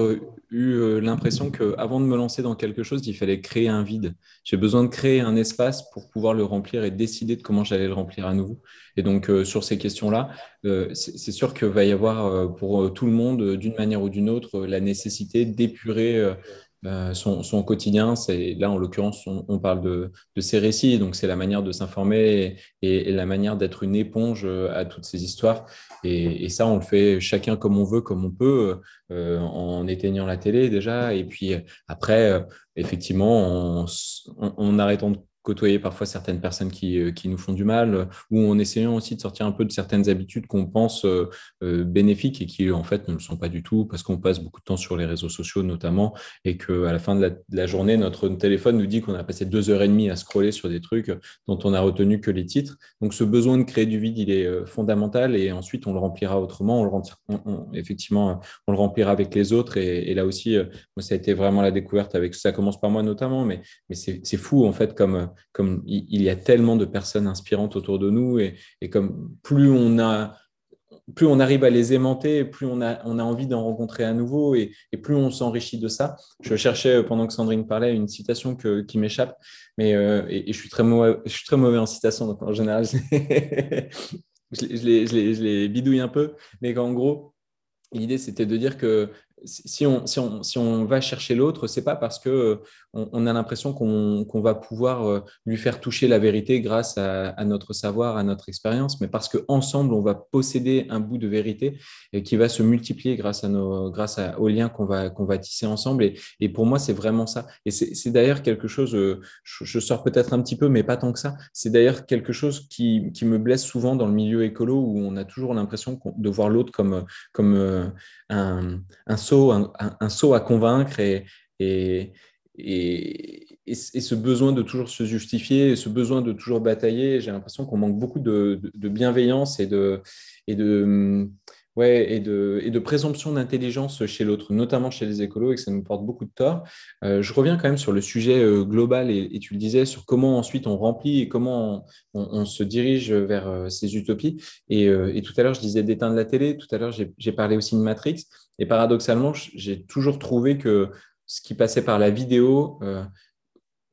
eu l'impression qu'avant de me lancer dans quelque chose, il fallait créer un vide. J'ai besoin de créer un espace pour pouvoir le remplir et décider de comment j'allais le remplir à nouveau. Et donc, euh, sur ces questions-là, euh, c'est sûr qu'il va y avoir euh, pour tout le monde, d'une manière ou d'une autre, la nécessité d'épurer son, son, quotidien. Là, en l'occurrence, on, parle de, de, ces récits, donc c'est la manière de s'informer et, la manière d'être une éponge à toutes ces histoires. Et, ça, on le fait chacun comme on veut, comme on peut, euh, en éteignant la télé déjà. Et puis après, effectivement, en, en, en arrêtant de côtoyer parfois certaines personnes qui, euh, qui, nous font du mal, ou en essayant aussi de sortir un peu de certaines habitudes qu'on pense euh, euh, bénéfiques et qui en fait ne le sont pas du tout parce qu'on passe beaucoup de temps sur les réseaux sociaux notamment et qu'à la fin de la, journée, notre téléphone nous dit qu'on a passé deux heures et demie à scroller sur des trucs dont on a retenu que les titres. Donc ce besoin de créer du vide, il est fondamental et ensuite on le remplira autrement. On le effectivement, on le remplira avec les autres et, là aussi, moi, ça a été vraiment la découverte avec ça commence par moi notamment, mais, mais c'est fou en fait comme comme il y a tellement de personnes inspirantes autour de nous et, comme plus on a plus on arrive à les aimanter, plus on a, envie d'en rencontrer à nouveau et, plus on s'enrichit de ça. Je cherchais, euh, pendant que Sandrine parlait, une citation qui m'échappe, mais euh, et, je, suis très mauvais, je en citation, donc en général, je, je les bidouille un peu, mais qu'en gros, l'idée, c'était de dire que si on, si, on, si on, va chercher l'autre, c'est pas parce que euh, on, a l'impression qu'on va pouvoir euh, lui faire toucher la vérité grâce à, notre savoir, à notre expérience, mais parce qu'ensemble, on va posséder un bout de vérité et qui va se multiplier grâce, à nos, grâce aux liens qu'on va, qu'on va tisser ensemble. Et, et pour moi, c'est vraiment ça. Et c'est d'ailleurs quelque chose, euh, je, sors peut-être un petit peu, mais pas tant que ça. C'est d'ailleurs quelque chose qui, qui, me blesse souvent dans le milieu écolo où on a toujours l'impression de voir l'autre comme, comme un, un un, saut à convaincre et, et, et, ce besoin de toujours se justifier, ce besoin de toujours batailler. J'ai l'impression qu'on manque beaucoup de, bienveillance et de, et de, ouais, et de, et de présomption d'intelligence chez l'autre, notamment chez les écolos, et que ça nous porte beaucoup de tort. Euh, je reviens quand même sur le sujet euh, global, et, tu le disais, sur comment ensuite on remplit et comment on, se dirige vers euh, ces utopies. Et, tout à l'heure, je disais d'éteindre la télé, tout à l'heure, j'ai parlé aussi de Matrix. Et paradoxalement, j'ai toujours trouvé que ce qui passait par la vidéo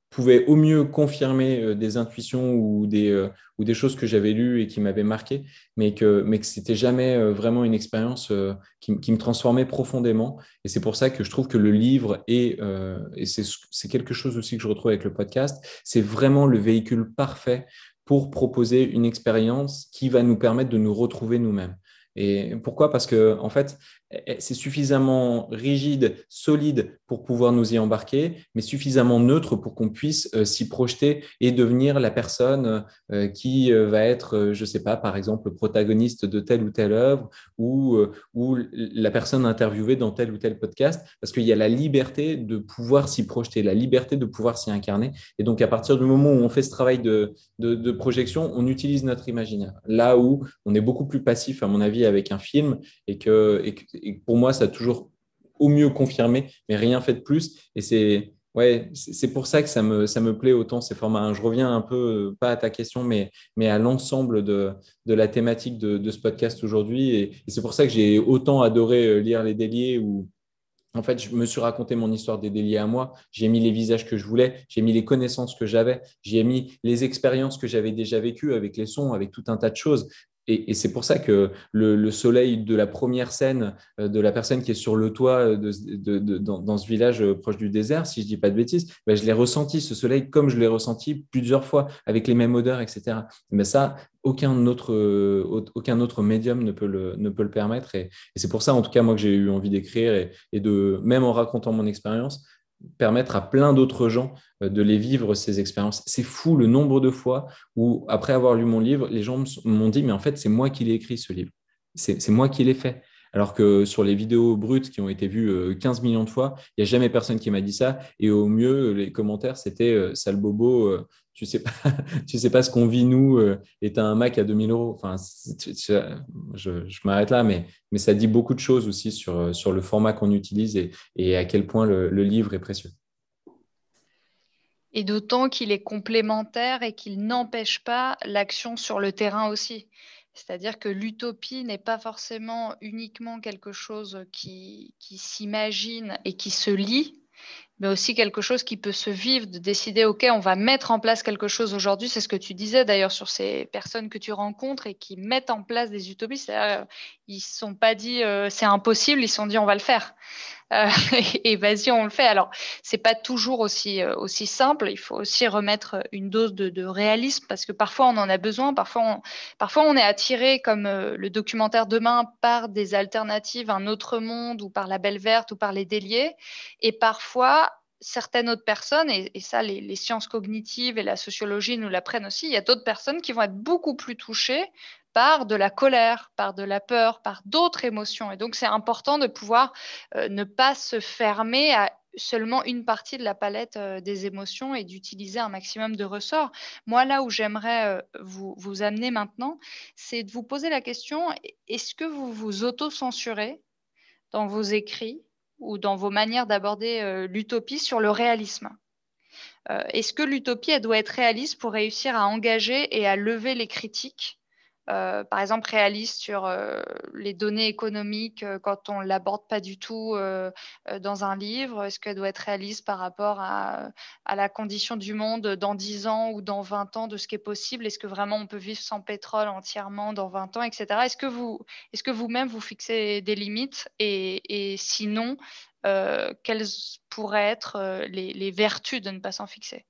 pouvait au mieux confirmer euh, des intuitions ou des, euh, ou des choses que j'avais lues et qui m'avaient marqué, mais que, mais que ce n'était jamais vraiment une expérience qui, me transformait profondément. Et c'est pour ça que je trouve que le livre est, et c'est quelque chose aussi que je retrouve avec le podcast, c'est vraiment le véhicule parfait pour proposer une expérience qui va nous permettre de nous retrouver nous-mêmes. Et pourquoi? Parce que, en fait, c'est suffisamment rigide, solide pour pouvoir nous y embarquer, mais suffisamment neutre pour qu'on puisse euh, s'y projeter et devenir la personne euh, qui euh, va être, je ne sais pas, par exemple, protagoniste de telle ou telle œuvre ou, ou la personne interviewée dans tel ou tel podcast, parce qu'il y a la liberté de pouvoir s'y projeter, la liberté de pouvoir s'y incarner. Et donc, à partir du moment où on fait ce travail de, de projection, on utilise notre imaginaire. Là où on est beaucoup plus passif, à mon avis, avec un film et que, pour moi, ça a toujours au mieux confirmé, mais rien fait de plus. Et c'est ouais, c'est pour ça que ça me, ça me plaît autant ces formats. Je reviens un peu, pas à ta question, mais, mais à l'ensemble de, de, la thématique de, ce podcast aujourd'hui. Et, c'est pour ça que j'ai autant adoré euh, lire Les Déliés ou en fait, je me suis raconté mon histoire des déliés à moi. J'ai mis les visages que je voulais, j'ai mis les connaissances que j'avais, j'ai mis les expériences que j'avais déjà vécues avec les sons, avec tout un tas de choses. Et, c'est pour ça que le, soleil de la première scène euh, de la personne qui est sur le toit euh, dans, ce village euh, proche du désert, si je dis pas de bêtises, ben, je l'ai ressenti, ce soleil, comme je l'ai ressenti plusieurs fois, avec les mêmes odeurs, etc. Mais ça, aucun autre, médium ne peut le, permettre. Et, c'est pour ça, en tout cas, moi, que j'ai eu envie d'écrire et, de, même en racontant mon expérience, permettre à plein d'autres gens euh, de les vivre, ces expériences. C'est fou le nombre de fois où, après avoir lu mon livre, les gens m'ont dit, mais en fait, c'est moi qui l'ai écrit, ce livre. C'est moi qui l'ai fait. Alors que sur les vidéos brutes qui ont été vues 15 euh, millions de fois, il n'y a jamais personne qui m'a dit ça. Et au mieux, les commentaires, c'était euh, sale bobo, tu sais pas, sais pas ce qu'on vit nous, euh, et tu as un Mac à 2000 euros. Je, m'arrête là, mais, ça dit beaucoup de choses aussi sur, euh, le format qu'on utilise et, à quel point le, livre est précieux.
Et d'autant qu'il est complémentaire et qu'il n'empêche pas l'action sur le terrain aussi. C'est-à-dire que l'utopie n'est pas forcément uniquement quelque chose qui, s'imagine et qui se lit, mais aussi quelque chose qui peut se vivre, de décider, OK, on va mettre en place quelque chose aujourd'hui. C'est ce que tu disais d'ailleurs sur ces personnes que tu rencontres et qui mettent en place des utopies. Euh, ils ne sont pas dit, euh, c'est impossible, ils se sont dit, on va le faire. Euh, et, vas-y, on le fait. Alors, c'est pas toujours aussi, aussi simple. Il faut aussi remettre une dose de, réalisme parce que parfois, on en a besoin. Parfois, on, parfois, on est attiré, comme le documentaire Demain, par des alternatives, un autre monde ou par la Belle Verte ou par les déliés. Et parfois, certaines autres personnes, et, ça les, sciences cognitives et la sociologie nous l'apprennent aussi, il y a d'autres personnes qui vont être beaucoup plus touchées par de la colère, par de la peur, par d'autres émotions. Et donc c'est important de pouvoir euh, ne pas se fermer à seulement une partie de la palette euh, des émotions et d'utiliser un maximum de ressorts. Moi, là où j'aimerais euh, vous, vous amener maintenant, c'est de vous poser la question, est-ce que vous vous auto-censurez dans vos écrits ou dans vos manières d'aborder l'utopie sur le réalisme? Est-ce que l'utopie, elle doit être réaliste pour réussir à engager et à lever les critiques euh, par exemple, réaliste sur euh, les données économiques euh, quand on ne l'aborde pas du tout dans un livre. Est-ce qu'elle doit être réaliste par rapport à, la condition du monde dans 10 ans ou dans 20 ans de ce qui est possible? Est-ce que vraiment on peut vivre sans pétrole entièrement dans 20 ans, etc. Est-ce que, vous, est-ce que vous-même vous fixez des limites? Et, sinon, quelles pourraient être les vertus de ne pas s'en fixer?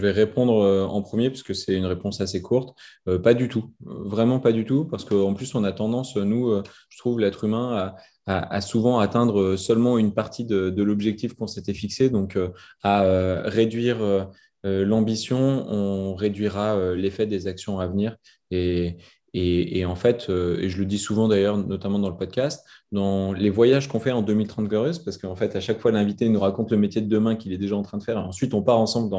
Je vais répondre euh, en premier parce que c'est une réponse assez courte. Euh, pas du tout. Vraiment pas du tout. Parce qu'en plus, on a tendance, nous, euh, je trouve, l'être humain à, souvent atteindre seulement une partie de, l'objectif qu'on s'était fixé. Donc, à réduire l'ambition, on réduira l'effet des actions à venir. Et, et, en fait, et je le dis souvent d'ailleurs, notamment dans le podcast, dans les voyages qu'on fait en 2030 Glorieuse, parce qu'en fait, à chaque fois, l'invité nous raconte le métier de demain qu'il est déjà en train de faire. ensuite, on part ensemble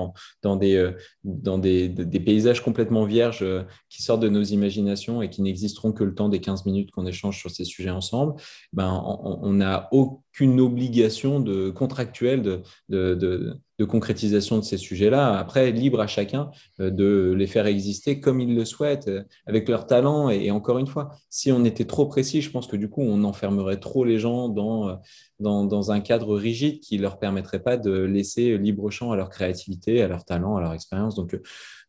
dans, des, euh, dans des, paysages complètement vierges euh, qui sortent de nos imaginations et qui n'existeront que le temps des 15 minutes qu'on échange sur ces sujets ensemble. Ben, on n'a aucune obligation de, contractuelle de, concrétisation de ces sujets-là. Après, libre à chacun euh, de les faire exister comme ils le souhaitent, avec leur talent. Et, encore une fois, si on était trop précis, je pense que du coup, on enfermerait trop les gens dans, euh, dans, un cadre rigide qui ne leur permettrait pas de laisser libre champ à leur créativité, à leur talent, à leur expérience. Donc, euh,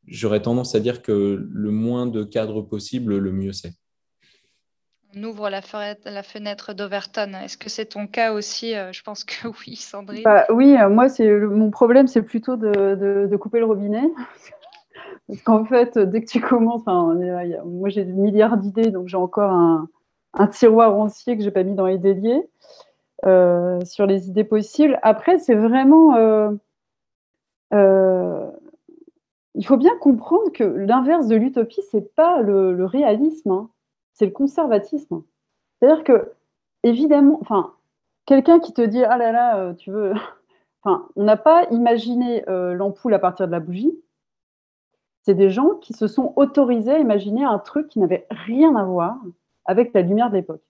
j'aurais tendance à dire que le moins de cadres possible, le mieux c'est.
On ouvre la fenêtre, d'Overton. Est-ce que c'est ton cas aussi euh, Je pense que oui, Sandrine.
Bah, oui, moi, c'est mon problème, c'est plutôt de, couper le robinet. Parce qu'en fait, dès que tu commences, moi j'ai des milliards d'idées, donc j'ai encore un, un tiroir entier que j'ai pas mis dans les déliés sur les idées possibles. Après, c'est vraiment il faut bien comprendre que l'inverse de l'utopie, c'est pas le, réalisme, hein. C'est le conservatisme. C'est-à-dire que, évidemment, enfin, quelqu'un qui te dit ah là là, euh, tu veux, enfin, on n'a pas imaginé euh, l'ampoule à partir de la bougie. C'est des gens qui se sont autorisés à imaginer un truc qui n'avait rien à voir avec la lumière de l'époque.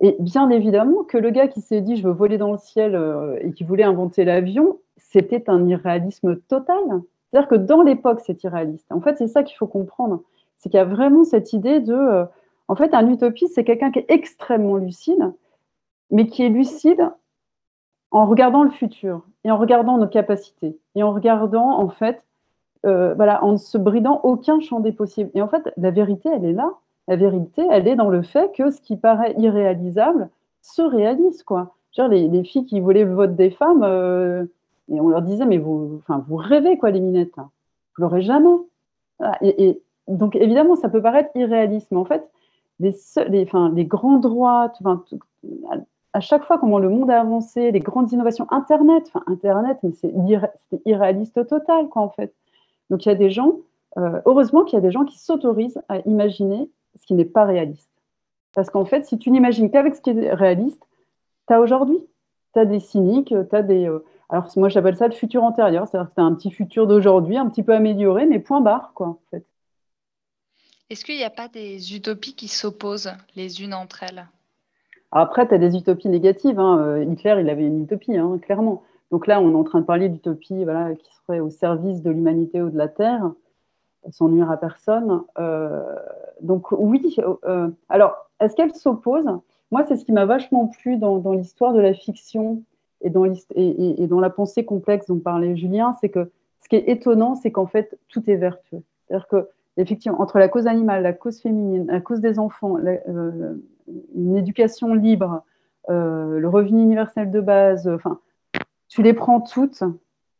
Et bien évidemment que le gars qui s'est dit je veux voler dans le ciel euh, et qui voulait inventer l'avion, c'était un irréalisme total. C'est-à-dire que dans l'époque, c'est irréaliste. En fait, c'est ça qu'il faut comprendre. C'est qu'il y a vraiment cette idée de. En fait, un utopiste, c'est quelqu'un qui est extrêmement lucide, mais qui est lucide en regardant le futur et en regardant nos capacités et en regardant, en fait, euh, voilà, en ne se bridant aucun champ des possibles. Et en fait, la vérité, elle est là. La vérité, elle est dans le fait que ce qui paraît irréalisable se réalise, quoi. Les, les filles qui voulaient le vote des femmes, euh, et on leur disait, mais vous, enfin, vous rêvez, quoi, les minettes. Hein. Vous l'aurez jamais. Et, donc, évidemment, ça peut paraître irréaliste, mais en fait, les, grands droits, à chaque fois comment le monde a avancé, les grandes innovations, Internet, enfin, Internet, mais c'est irréaliste total, quoi, en fait. Donc, il y a des gens, euh, heureusement qu'il y a des gens qui s'autorisent à imaginer ce qui n'est pas réaliste. Parce qu'en fait, si tu n'imagines qu'avec ce qui est réaliste, tu as aujourd'hui. Tu as des cyniques, tu as des. Euh, alors, moi, j'appelle ça le futur antérieur. C'est-à-dire que c'est un petit futur d'aujourd'hui, un petit peu amélioré, mais point barre, quoi, en fait.
Est-ce qu'il n'y a pas des utopies qui s'opposent les unes entre elles?
Après, tu as des utopies négatives. Hein. Euh, Hitler, il avait une utopie, hein, clairement. Donc là, on est en train de parler d'utopie voilà, qui serait au service de l'humanité ou de la Terre, sans nuire à personne. Euh, donc oui. Euh, alors, est-ce qu'elles s'opposent? Moi, c'est ce qui m'a vachement plu dans, l'histoire de la fiction et dans, et, dans la pensée complexe dont parlait Julien, c'est que ce qui est étonnant, c'est qu'en fait, tout est vertueux. C'est-à-dire que, effectivement, entre la cause animale, la cause féminine, la cause des enfants, euh, une éducation libre, euh, le revenu universel de base, enfin, tu les prends toutes,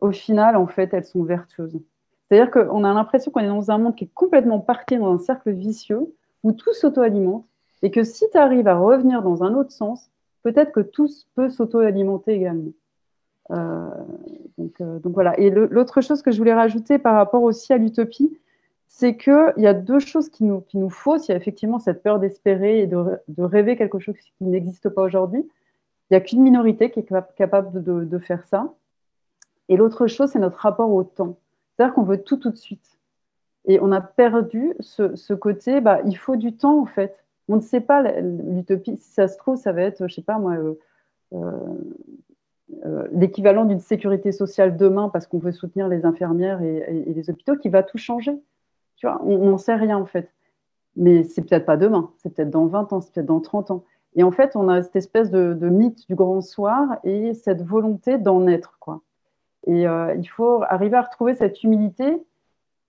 au final, en fait, elles sont vertueuses. C'est-à-dire qu'on a l'impression qu'on est dans un monde qui est complètement parti dans un cercle vicieux où tout s'auto-alimente et que si tu arrives à revenir dans un autre sens, peut-être que tout peut s'auto-alimenter également. Euh, donc, voilà. Et l'autre chose que je voulais rajouter par rapport aussi à l'utopie, c'est qu'il y a deux choses qui nous, qui nous. Il y a effectivement cette peur d'espérer et de, rêver quelque chose qui n'existe pas aujourd'hui. Il n'y a qu'une minorité qui est capable de, faire ça. Et l'autre chose, c'est notre rapport au temps. C'est-à-dire qu'on veut tout tout de suite. Et on a perdu ce, ce côté, bah, il faut du temps en fait. On ne sait pas l'utopie. Si ça se trouve, ça va être, je sais pas moi, euh, euh, euh, l'équivalent d'une sécurité sociale demain parce qu'on veut soutenir les infirmières et, les hôpitaux qui va tout changer. On n'en sait rien en fait. Mais c'est peut-être pas demain, c'est peut-être dans 20 ans, c'est peut-être dans 30 ans. Et en fait, on a cette espèce de, mythe du grand soir et cette volonté d'en être. Quoi. Et il faut arriver à retrouver cette humilité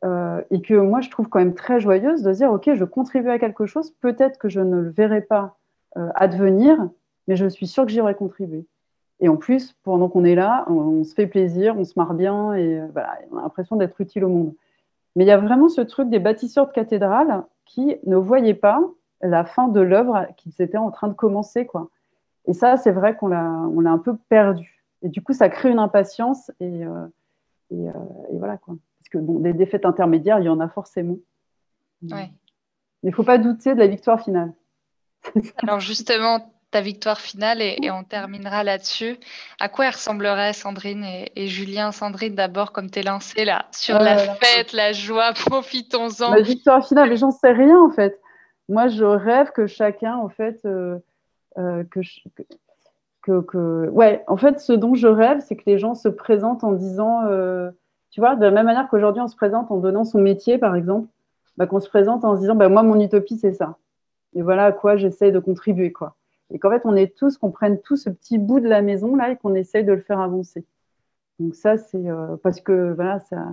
euh, et que moi je trouve quand même très joyeuse de dire ok je contribue à quelque chose peut-être que je ne le verrai pas euh, advenir mais je suis sûre que j'y aurais contribué et en plus pendant qu'on est là on, se fait plaisir on se marre bien et euh, voilà on a l'impression d'être utile au monde mais il y a vraiment ce truc des bâtisseurs de cathédrales qui ne voyaient pas la fin de l'œuvre qu'ils étaient en train de commencer quoi et ça c'est vrai qu'on l'a on l'a un peu perdu et du coup ça crée une impatience et, et, et voilà quoi que des défaites intermédiaires, il y en a forcément. Mais il ne faut pas douter de la victoire finale.
Alors justement, ta victoire finale, et, on terminera là-dessus. À quoi ressemblerait Sandrine et, Julien? Sandrine, d'abord, comme tu es lancée là, sur la fête, la joie, profitons-en.
La victoire finale, mais j'en sais rien en fait. Moi, je rêve que chacun, en fait, euh, euh, que, que, que, Ouais, en fait, ce dont je rêve, c'est que les gens se présentent en disant... Euh, tu vois, de la même manière qu'aujourd'hui, on se présente en donnant son métier, par exemple, bah, qu'on se présente en se disant, bah, moi, mon utopie, c'est ça. Et voilà à quoi j'essaie de contribuer, quoi. Et qu'en fait, on est tous, qu'on prenne tout ce petit bout de la maison, là, et qu'on essaye de le faire avancer. Donc ça, c'est euh, parce que, voilà, ça,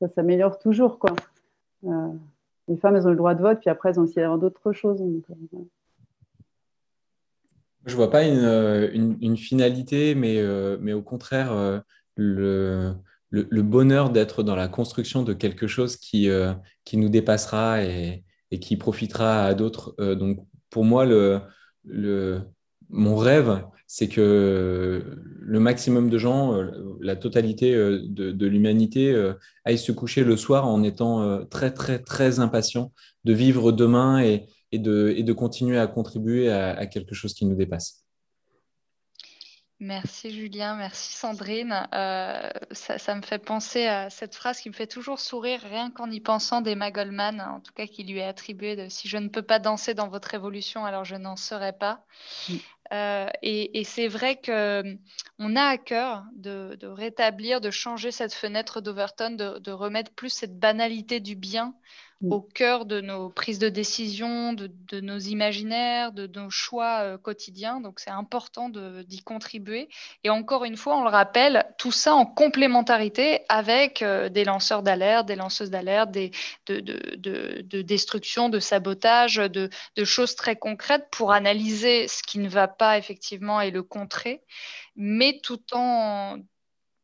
ça s'améliore toujours, quoi. Euh, les femmes, elles ont le droit de vote, puis après, elles ont aussi d'autres choses. Donc, euh,
Je vois pas une, une, finalité, mais, mais au contraire, le, bonheur d'être dans la construction de quelque chose qui, euh, qui nous dépassera et, qui profitera à d'autres. Euh, donc, pour moi, le, mon rêve, c'est que le maximum de gens, la totalité de, l'humanité, aille se coucher le soir en étant très, très, très impatient de vivre demain et, de, continuer à contribuer à quelque chose qui nous dépasse.
Merci Julien, merci Sandrine. Euh, ça, me fait penser à cette phrase qui me fait toujours sourire rien qu'en y pensant d'Emma Goldman, en tout cas qui lui est attribuée de Si je ne peux pas danser dans votre évolution, alors je n'en serai pas. Mm. Euh, et, c'est vrai qu'on a à cœur de, rétablir, de changer cette fenêtre d'Overton, de, remettre plus cette banalité du bien. Au cœur de nos prises de décision, de, nos imaginaires, de nos choix euh, quotidiens. Donc c'est important d'y contribuer. Et encore une fois, on le rappelle, tout ça en complémentarité avec euh, des lanceurs d'alerte, des lanceuses d'alerte, de, destruction, de sabotage, de, choses très concrètes pour analyser ce qui ne va pas effectivement et le contrer, mais tout en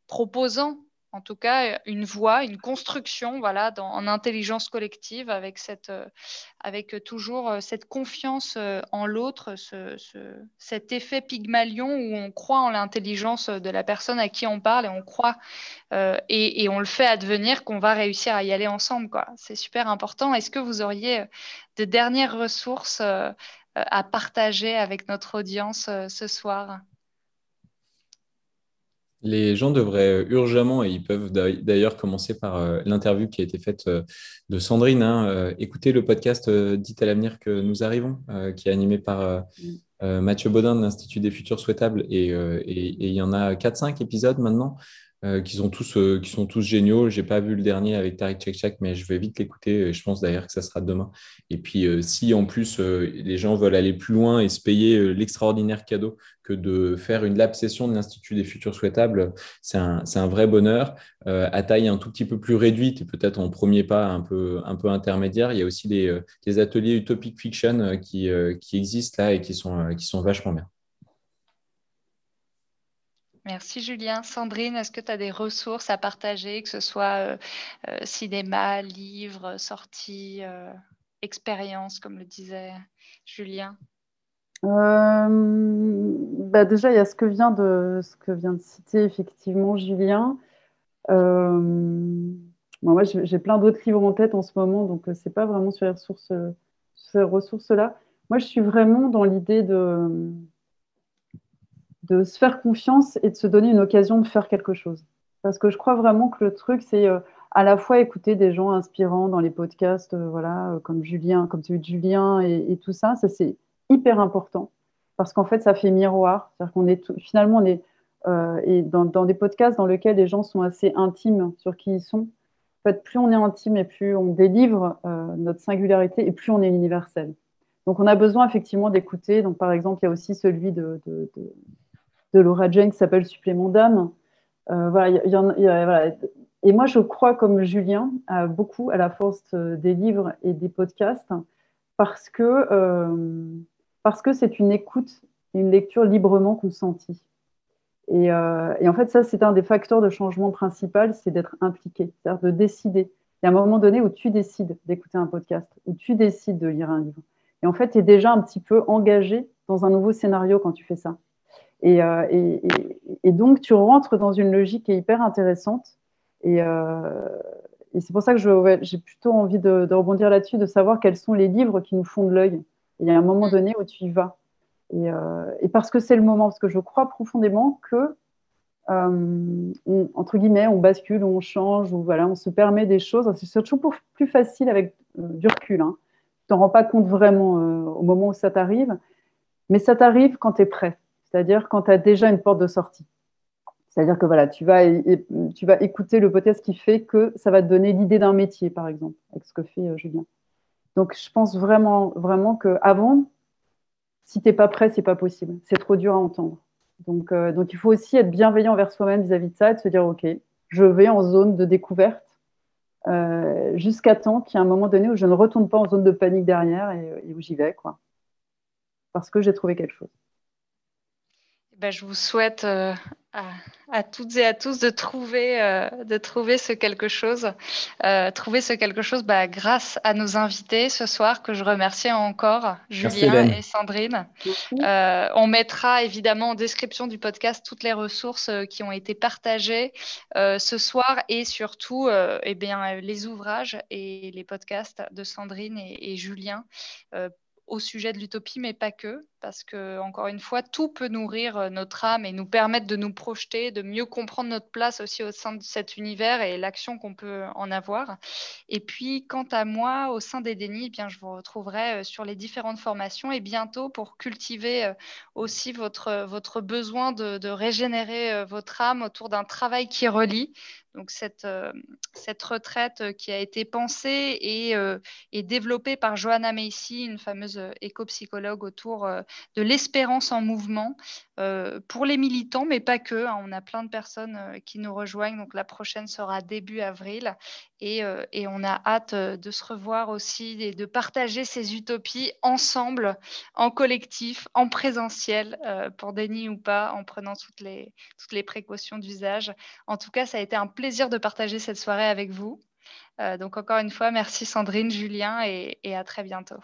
proposant en tout cas une voie, une construction, voilà, en intelligence collective, avec cette, euh, avec toujours euh, cette confiance euh, en l'autre, cet effet Pygmalion où on croit en l'intelligence de la personne à qui on parle et on croit et, on le fait advenir qu'on va réussir à y aller ensemble. C'est super important. Est-ce que vous auriez de dernières ressources à partager avec notre audience ce soir?
Les gens devraient urgemment, et ils peuvent d'ailleurs commencer par euh, l'interview qui a été faite euh, de Sandrine, hein, euh, écouter le podcast Dit à l'avenir que nous arrivons, qui est animé par Mathieu Baudin de l'Institut des futurs souhaitables. Et, et il y en a 4-5 épisodes maintenant. Euh, qui, sont tous, euh, qui sont tous géniaux. J'ai pas vu le dernier avec Tariq Chek mais je vais vite l'écouter. Je pense d'ailleurs que ça sera demain. Et puis, euh, si en plus les gens veulent aller plus loin et se payer l'extraordinaire cadeau que de faire une lab session de l'Institut des futurs souhaitables, c'est un, un, vrai bonheur. à taille un tout petit peu plus réduite et peut-être en premier pas un peu, un peu intermédiaire, il y a aussi des, des ateliers Utopic Fiction qui, qui existent là et qui sont, qui sont vachement bien.
Merci Julien. Sandrine, est-ce que tu as des ressources à partager, que ce soit euh, euh, cinéma, livres, sorties, euh, expériences, comme le disait Julien?
Bah Déjà, il y a ce que vient de, ce que vient de citer effectivement Julien. moi, j'ai plein d'autres livres en tête en ce moment, donc ce n'est pas vraiment sur les ressources, ces ressources-là. Moi, je suis vraiment dans l'idée de de se faire confiance et de se donner une occasion de faire quelque chose. Parce que je crois vraiment que le truc, c'est euh, à la fois écouter des gens inspirants dans les podcasts, euh, voilà, euh, comme Julien, comme celui de Julien et, tout ça, ça c'est hyper important. Parce qu'en fait, ça fait miroir. C'est-à-dire qu'on est finalement, on est et dans, des podcasts dans lesquels les gens sont assez intimes sur qui ils sont. En fait, plus on est intime et plus on délivre notre singularité et plus on est universel. Donc, on a besoin effectivement d'écouter. Donc, par exemple, il y a aussi celui de Laura Jane qui s'appelle Supplément d'âme. voilà, Et moi, je crois, comme Julien, beaucoup à la force des livres et des podcasts, parce que euh, parce que c'est une écoute, une lecture librement consentie. Et, euh, et en fait, ça, c'est un des facteurs de changement principal, c'est d'être impliqué, c'est-à-dire de décider. Il y a un moment donné où tu décides d'écouter un podcast, où tu décides de lire un livre. Et en fait, tu es déjà un petit peu engagé dans un nouveau scénario quand tu fais ça. Euh, et, et, donc, tu rentres dans une logique qui est hyper intéressante. Et, euh, c'est pour ça que j'ai plutôt envie de, rebondir là-dessus, de savoir quels sont les livres qui nous font de l'œil. Il y a un moment mm. donné où tu y vas. Euh, et, parce que c'est le moment, parce que je crois profondément que, entre guillemets, on bascule, on change, ou voilà, on se permet des choses. C'est toujours plus facile avec du recul. Hein. Tu t'en rends pas compte vraiment au moment où ça t'arrive, mais ça t'arrive quand tu es prêt c'est-à-dire quand tu as déjà une porte de sortie. C'est-à-dire que voilà, tu vas, écouter podcast qui fait que ça va te donner l'idée d'un métier, par exemple, avec ce que fait euh, Julien. Donc, je pense vraiment, vraiment qu'avant, si tu n'es pas prêt, c'est pas possible. C'est trop dur à entendre. Donc, euh, donc, il faut aussi être bienveillant envers soi-même vis-à-vis de ça et de se dire, OK, je vais en zone de découverte euh, jusqu'à temps qu'il y ait un moment donné où je ne retourne pas en zone de panique derrière et, et où j'y vais, quoi. Parce que j'ai trouvé quelque chose.
Ben, je vous souhaite euh, à, toutes et à tous de trouver, euh, de trouver ce quelque chose, euh, trouver ce quelque chose bah, grâce à nos invités ce soir que je remercie encore, Julien et Sandrine. on mettra évidemment en description du podcast toutes les ressources qui ont été partagées ce soir et surtout eh bien, les ouvrages et les podcasts de Sandrine et, et Julien au sujet de l'utopie, mais pas que parce que, encore une fois, tout peut nourrir euh, notre âme et nous permettre de nous projeter, de mieux comprendre notre place aussi au sein de cet univers et l'action qu'on peut en avoir. Et puis, quant à moi, au sein des dénis, eh bien, je vous retrouverai euh, sur les différentes formations et bientôt pour cultiver euh, aussi votre, besoin de régénérer votre âme autour d'un travail qui relie. Donc cette, cette retraite qui a été pensée et, et développée par Johanna Macy, une fameuse éco-psychologue autour de l'espérance en mouvement euh, pour les militants, mais pas que. Hein. on a plein de personnes euh, qui nous rejoignent. Donc la prochaine sera début avril. Et, euh, on a hâte de se revoir aussi et de partager ces utopies ensemble, en collectif, en présentiel, pour Denis ou pas, en prenant toutes les, toutes les précautions d'usage. En tout cas, ça a été un plaisir de partager cette soirée avec vous. donc encore une fois, merci Sandrine, Julien, et à très bientôt.